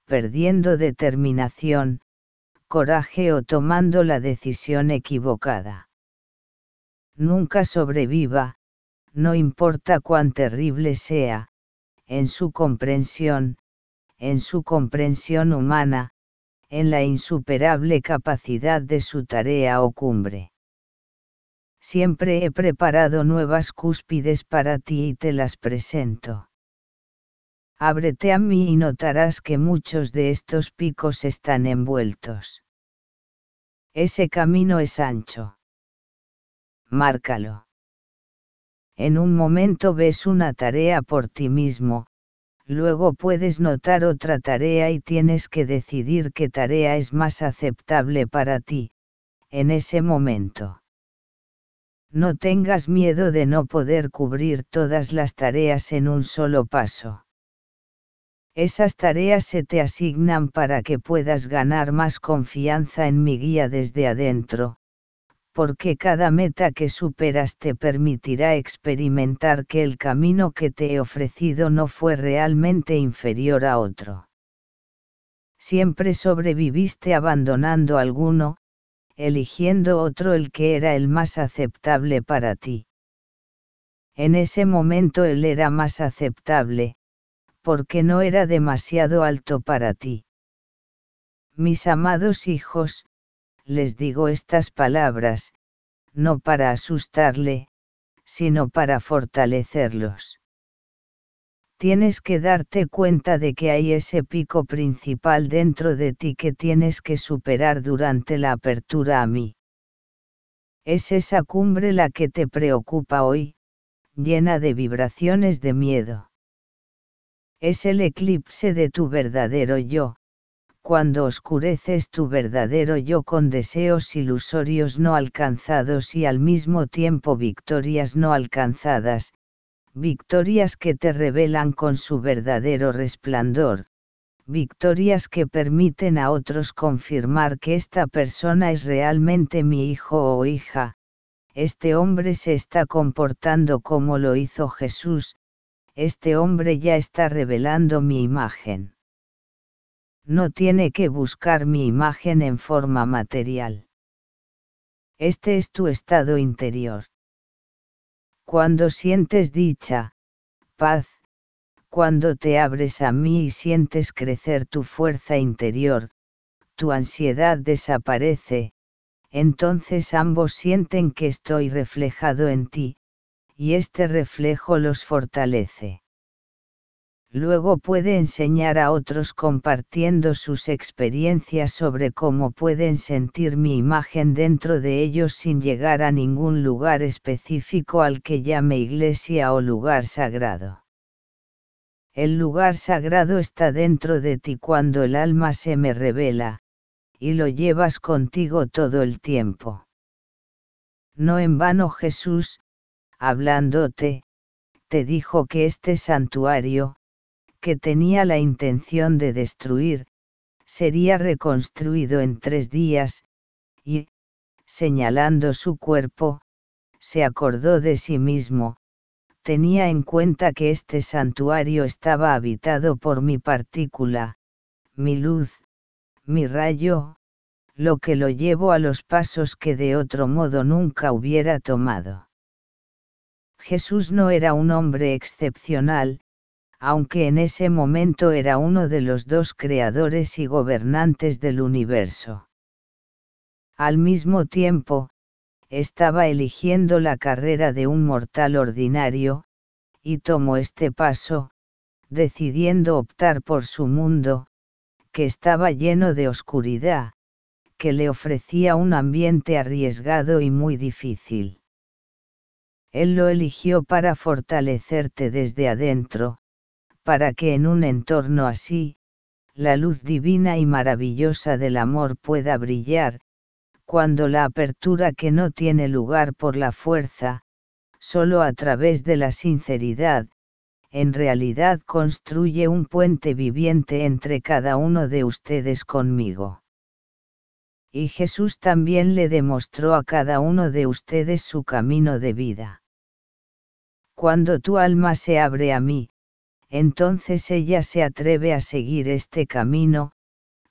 perdiendo determinación, coraje o tomando la decisión equivocada nunca sobreviva, no importa cuán terrible sea, en su comprensión, en su comprensión humana, en la insuperable capacidad de su tarea o cumbre. Siempre he preparado nuevas cúspides para ti y te las presento. Ábrete a mí y notarás que muchos de estos picos están envueltos. Ese camino es ancho márcalo. En un momento ves una tarea por ti mismo, luego puedes notar otra tarea y tienes que decidir qué tarea es más aceptable para ti, en ese momento. No tengas miedo de no poder cubrir todas las tareas en un solo paso. Esas tareas se te asignan para que puedas ganar más confianza en mi guía desde adentro, porque cada meta que superas te permitirá experimentar que el camino que te he ofrecido no fue realmente inferior a otro. Siempre sobreviviste abandonando alguno, eligiendo otro el que era el más aceptable para ti. En ese momento él era más aceptable, porque no era demasiado alto para ti. Mis amados hijos, les digo estas palabras, no para asustarle, sino para fortalecerlos. Tienes que darte cuenta de que hay ese pico principal dentro de ti que tienes que superar durante la apertura a mí. Es esa cumbre la que te preocupa hoy, llena de vibraciones de miedo. Es el eclipse de tu verdadero yo, cuando oscureces tu verdadero yo con deseos ilusorios no alcanzados y al mismo tiempo victorias no alcanzadas, victorias que te revelan con su verdadero resplandor, victorias que permiten a otros confirmar que esta persona es realmente mi hijo o hija, este hombre se está comportando como lo hizo Jesús, este hombre ya está revelando mi imagen no tiene que buscar mi imagen en forma material. Este es tu estado interior. Cuando sientes dicha, paz, cuando te abres a mí y sientes crecer tu fuerza interior, tu ansiedad desaparece, entonces ambos sienten que estoy reflejado en ti, y este reflejo los fortalece luego puede enseñar a otros compartiendo sus experiencias sobre cómo pueden sentir mi imagen dentro de ellos sin llegar a ningún lugar específico al que llame iglesia o lugar sagrado. El lugar sagrado está dentro de ti cuando el alma se me revela, y lo llevas contigo todo el tiempo. No en vano Jesús, hablándote, te dijo que este santuario, que tenía la intención de destruir, sería reconstruido en tres días, y, señalando su cuerpo, se acordó de sí mismo, tenía en cuenta que este santuario estaba habitado por mi partícula, mi luz, mi rayo, lo que lo llevo a los pasos que de otro modo nunca hubiera tomado. Jesús no era un hombre excepcional, aunque en ese momento era uno de los dos creadores y gobernantes del universo. Al mismo tiempo, estaba eligiendo la carrera de un mortal ordinario, y tomó este paso, decidiendo optar por su mundo, que estaba lleno de oscuridad, que le ofrecía un ambiente arriesgado y muy difícil. Él lo eligió para fortalecerte desde adentro, para que en un entorno así, la luz divina y maravillosa del amor pueda brillar, cuando la apertura que no tiene lugar por la fuerza, solo a través de la sinceridad, en realidad construye un puente viviente entre cada uno de ustedes conmigo. Y Jesús también le demostró a cada uno de ustedes su camino de vida. Cuando tu alma se abre a mí, entonces ella se atreve a seguir este camino,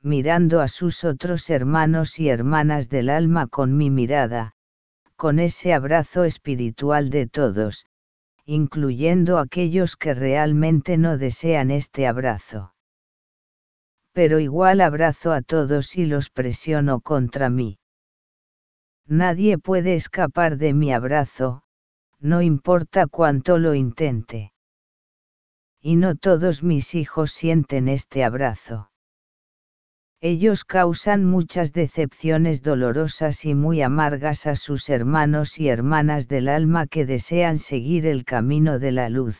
mirando a sus otros hermanos y hermanas del alma con mi mirada, con ese abrazo espiritual de todos, incluyendo aquellos que realmente no desean este abrazo. Pero igual abrazo a todos y los presiono contra mí. Nadie puede escapar de mi abrazo, no importa cuánto lo intente y no todos mis hijos sienten este abrazo. Ellos causan muchas decepciones dolorosas y muy amargas a sus hermanos y hermanas del alma que desean seguir el camino de la luz.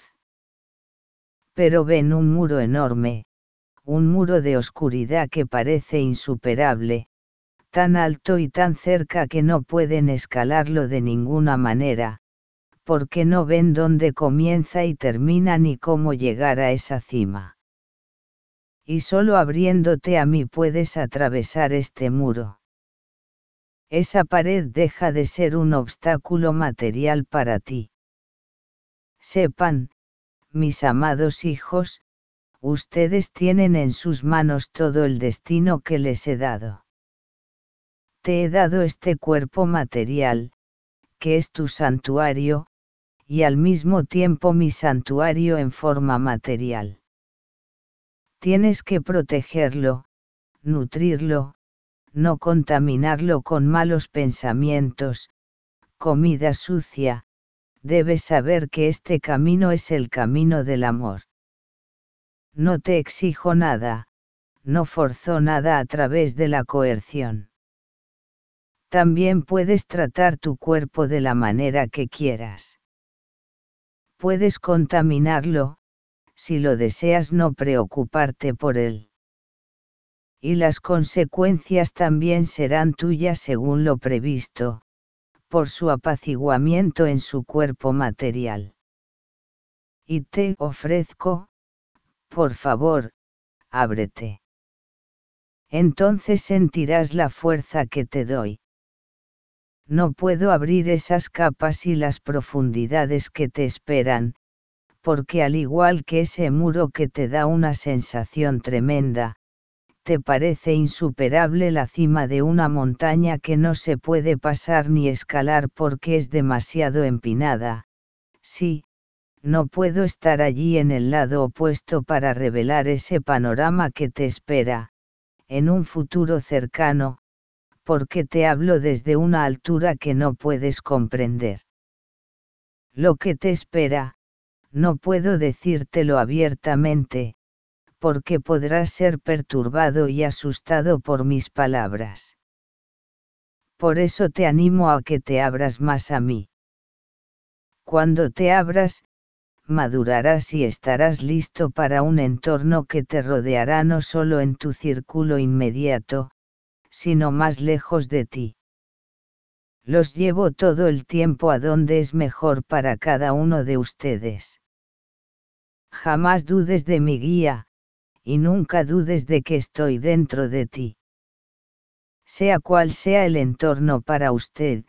pero ven un muro enorme, un muro de oscuridad que parece insuperable, tan alto y tan cerca que no pueden escalarlo de ninguna manera, porque no ven dónde comienza y termina ni cómo llegar a esa cima. Y solo abriéndote a mí puedes atravesar este muro. Esa pared deja de ser un obstáculo material para ti. Sepan, mis amados hijos, ustedes tienen en sus manos todo el destino que les he dado. Te he dado este cuerpo material, que es tu santuario, y al mismo tiempo mi santuario en forma material. Tienes que protegerlo, nutrirlo, no contaminarlo con malos pensamientos, comida sucia, debes saber que este camino es el camino del amor. No te exijo nada, no forzó nada a través de la coerción. También puedes tratar tu cuerpo de la manera que quieras. Puedes contaminarlo, si lo deseas no preocuparte por él. Y las consecuencias también serán tuyas según lo previsto, por su apaciguamiento en su cuerpo material. Y te ofrezco, por favor, ábrete. Entonces sentirás la fuerza que te doy. No puedo abrir esas capas y las profundidades que te esperan, porque al igual que ese muro que te da una sensación tremenda, te parece insuperable la cima de una montaña que no se puede pasar ni escalar porque es demasiado empinada. Sí, no puedo estar allí en el lado opuesto para revelar ese panorama que te espera, en un futuro cercano, porque te hablo desde una altura que no puedes comprender. Lo que te espera, no puedo decírtelo abiertamente, porque podrás ser perturbado y asustado por mis palabras. Por eso te animo a que te abras más a mí. Cuando te abras, madurarás y estarás listo para un entorno que te rodeará no solo en tu círculo inmediato, sino más lejos de ti. Los llevo todo el tiempo a donde es mejor para cada uno de ustedes. Jamás dudes de mi guía, y nunca dudes de que estoy dentro de ti. Sea cual sea el entorno para usted,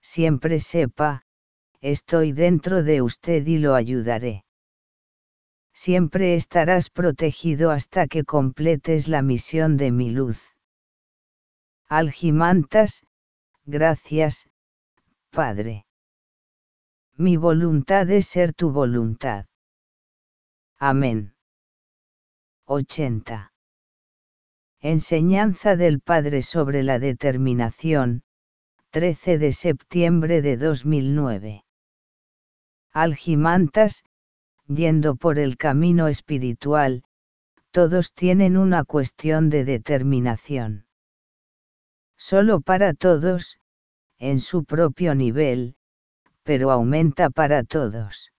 siempre sepa, estoy dentro de usted y lo ayudaré. Siempre estarás protegido hasta que completes la misión de mi luz. Algimantas, gracias, Padre. Mi voluntad es ser tu voluntad. Amén. 80. Enseñanza del Padre sobre la determinación, 13 de septiembre de 2009. Algimantas, yendo por el camino espiritual, todos tienen una cuestión de determinación. Solo para todos, en su propio nivel, pero aumenta para todos.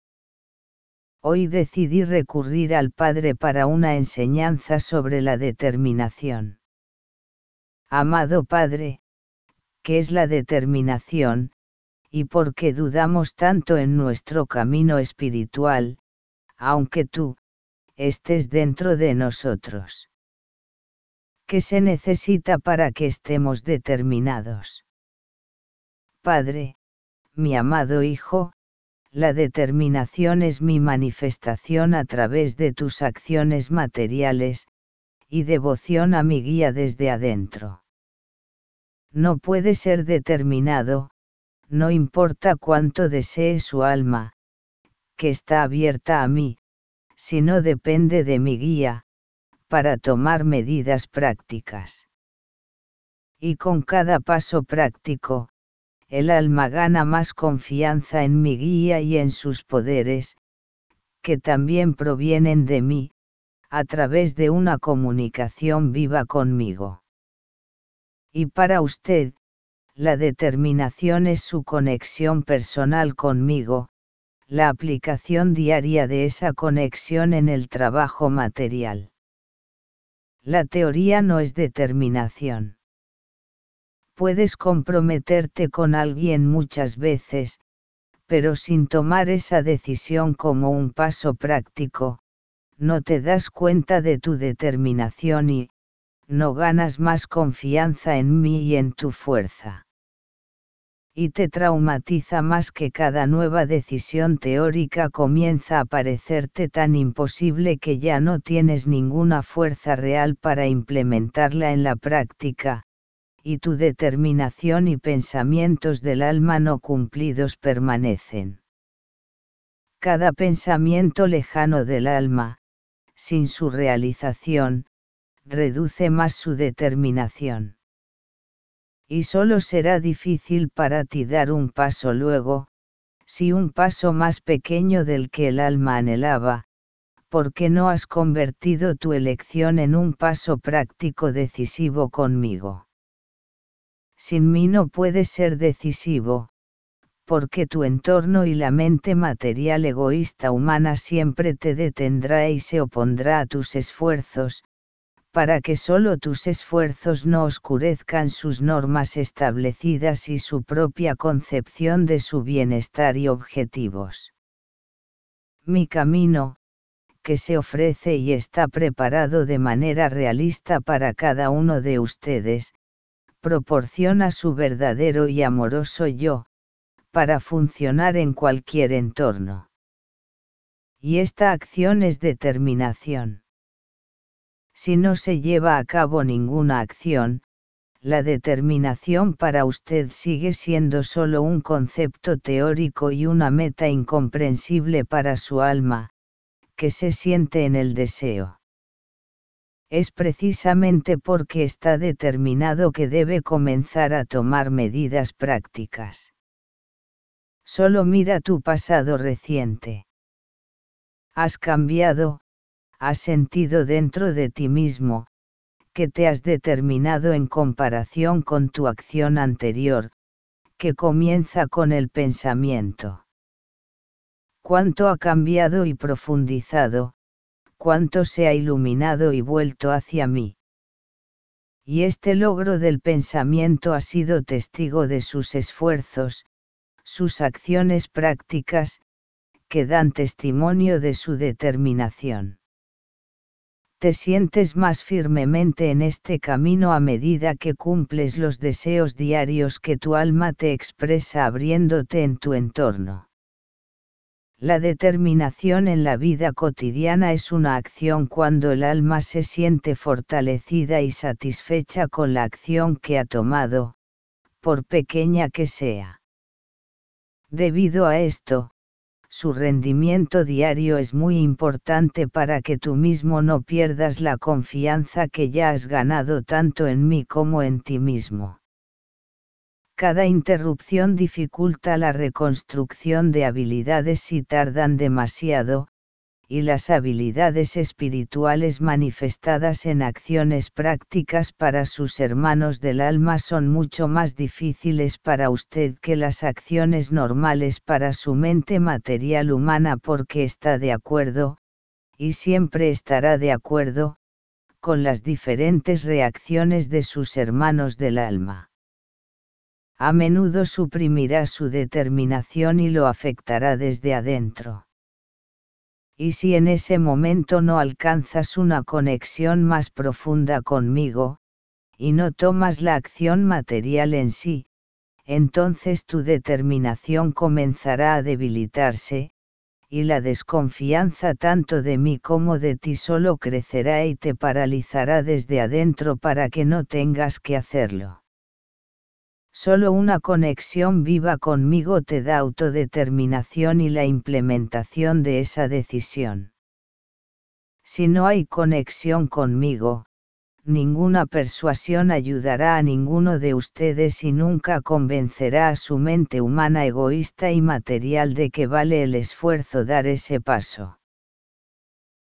Hoy decidí recurrir al Padre para una enseñanza sobre la determinación. Amado Padre, ¿qué es la determinación? ¿Y por qué dudamos tanto en nuestro camino espiritual, aunque tú, estés dentro de nosotros? ¿Qué se necesita para que estemos determinados? Padre, mi amado Hijo, la determinación es mi manifestación a través de tus acciones materiales, y devoción a mi guía desde adentro. No puede ser determinado, no importa cuánto desee su alma, que está abierta a mí, si no depende de mi guía, para tomar medidas prácticas. Y con cada paso práctico, el alma gana más confianza en mi guía y en sus poderes, que también provienen de mí, a través de una comunicación viva conmigo. Y para usted, la determinación es su conexión personal conmigo, la aplicación diaria de esa conexión en el trabajo material. La teoría no es determinación. Puedes comprometerte con alguien muchas veces, pero sin tomar esa decisión como un paso práctico, no te das cuenta de tu determinación y, no ganas más confianza en mí y en tu fuerza y te traumatiza más que cada nueva decisión teórica comienza a parecerte tan imposible que ya no tienes ninguna fuerza real para implementarla en la práctica, y tu determinación y pensamientos del alma no cumplidos permanecen. Cada pensamiento lejano del alma, sin su realización, reduce más su determinación y solo será difícil para ti dar un paso luego, si un paso más pequeño del que el alma anhelaba, porque no has convertido tu elección en un paso práctico decisivo conmigo. Sin mí no puedes ser decisivo, porque tu entorno y la mente material egoísta humana siempre te detendrá y se opondrá a tus esfuerzos, para que solo tus esfuerzos no oscurezcan sus normas establecidas y su propia concepción de su bienestar y objetivos. Mi camino, que se ofrece y está preparado de manera realista para cada uno de ustedes, proporciona su verdadero y amoroso yo, para funcionar en cualquier entorno. Y esta acción es determinación. Si no se lleva a cabo ninguna acción, la determinación para usted sigue siendo solo un concepto teórico y una meta incomprensible para su alma, que se siente en el deseo. Es precisamente porque está determinado que debe comenzar a tomar medidas prácticas. Solo mira tu pasado reciente. Has cambiado, has sentido dentro de ti mismo, que te has determinado en comparación con tu acción anterior, que comienza con el pensamiento. Cuánto ha cambiado y profundizado, cuánto se ha iluminado y vuelto hacia mí. Y este logro del pensamiento ha sido testigo de sus esfuerzos, sus acciones prácticas, que dan testimonio de su determinación te sientes más firmemente en este camino a medida que cumples los deseos diarios que tu alma te expresa abriéndote en tu entorno. La determinación en la vida cotidiana es una acción cuando el alma se siente fortalecida y satisfecha con la acción que ha tomado, por pequeña que sea. Debido a esto, su rendimiento diario es muy importante para que tú mismo no pierdas la confianza que ya has ganado tanto en mí como en ti mismo. Cada interrupción dificulta la reconstrucción de habilidades si tardan demasiado, y las habilidades espirituales manifestadas en acciones prácticas para sus hermanos del alma son mucho más difíciles para usted que las acciones normales para su mente material humana porque está de acuerdo, y siempre estará de acuerdo, con las diferentes reacciones de sus hermanos del alma. A menudo suprimirá su determinación y lo afectará desde adentro y si en ese momento no alcanzas una conexión más profunda conmigo, y no tomas la acción material en sí, entonces tu determinación comenzará a debilitarse, y la desconfianza tanto de mí como de ti solo crecerá y te paralizará desde adentro para que no tengas que hacerlo. Solo una conexión viva conmigo te da autodeterminación y la implementación de esa decisión. Si no hay conexión conmigo, ninguna persuasión ayudará a ninguno de ustedes y nunca convencerá a su mente humana egoísta y material de que vale el esfuerzo dar ese paso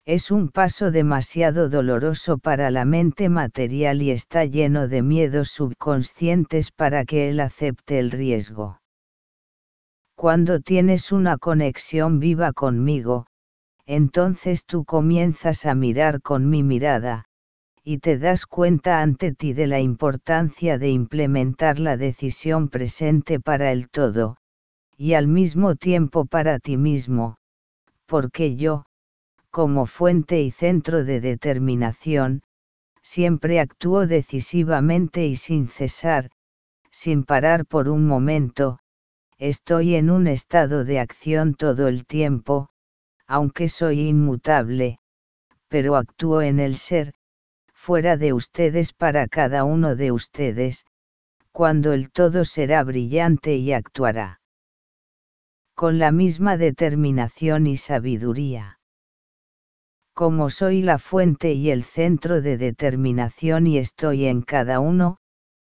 es un paso demasiado doloroso para la mente material y está lleno de miedos subconscientes para que él acepte el riesgo. Cuando tienes una conexión viva conmigo, entonces tú comienzas a mirar con mi mirada, y te das cuenta ante ti de la importancia de implementar la decisión presente para el todo, y al mismo tiempo para ti mismo, porque yo, como fuente y centro de determinación, siempre actúo decisivamente y sin cesar, sin parar por un momento, estoy en un estado de acción todo el tiempo, aunque soy inmutable, pero actúo en el ser, fuera de ustedes para cada uno de ustedes, cuando el todo será brillante y actuará. Con la misma determinación y sabiduría. Como soy la fuente y el centro de determinación y estoy en cada uno,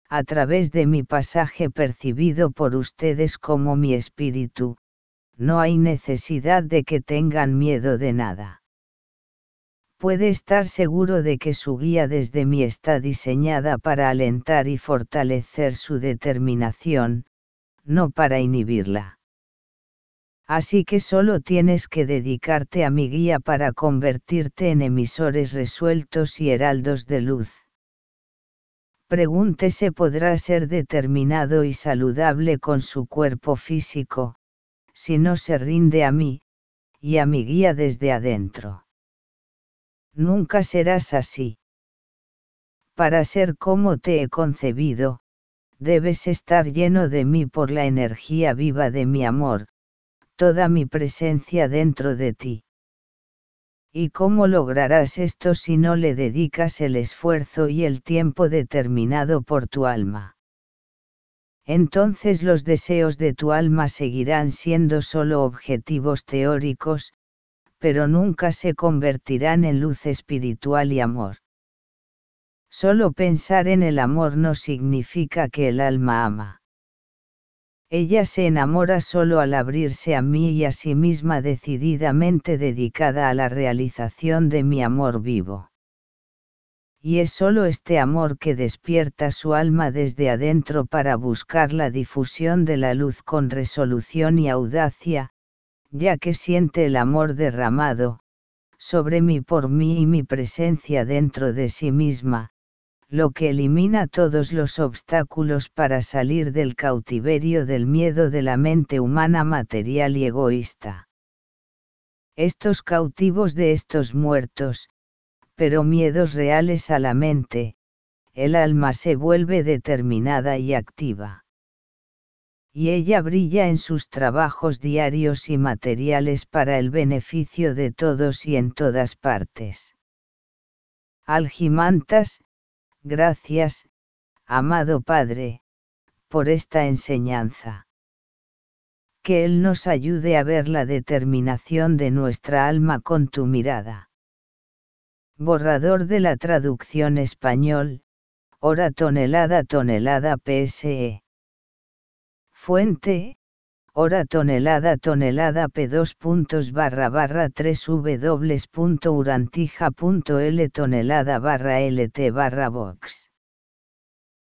a través de mi pasaje percibido por ustedes como mi espíritu, no hay necesidad de que tengan miedo de nada puede estar seguro de que su guía desde mí está diseñada para alentar y fortalecer su determinación, no para inhibirla. Así que solo tienes que dedicarte a mi guía para convertirte en emisores resueltos y heraldos de luz. Pregúntese podrá ser determinado y saludable con su cuerpo físico, si no se rinde a mí, y a mi guía desde adentro nunca serás así. Para ser como te he concebido, debes estar lleno de mí por la energía viva de mi amor, toda mi presencia dentro de ti. ¿Y cómo lograrás esto si no le dedicas el esfuerzo y el tiempo determinado por tu alma? Entonces los deseos de tu alma seguirán siendo solo objetivos teóricos, pero nunca se convertirán en luz espiritual y amor. Solo pensar en el amor no significa que el alma ama. Ella se enamora solo al abrirse a mí y a sí misma decididamente dedicada a la realización de mi amor vivo. Y es solo este amor que despierta su alma desde adentro para buscar la difusión de la luz con resolución y audacia, ya que siente el amor derramado, sobre mí por mí y mi presencia dentro de sí misma, lo que elimina todos los obstáculos para salir del cautiverio del miedo de la mente humana material y egoísta. Estos cautivos de estos muertos, pero miedos reales a la mente, el alma se vuelve determinada y activa y ella brilla en sus trabajos diarios y materiales para el beneficio de todos y en todas partes. Algimantas, gracias, amado Padre, por esta enseñanza. Que Él nos ayude a ver la determinación de nuestra alma con tu mirada. Borrador de la traducción español, hora tonelada tonelada PSE. Fuente, hora tonelada tonelada p2 puntos barra barra 3 w.urantija.l tonelada barra lt barra box.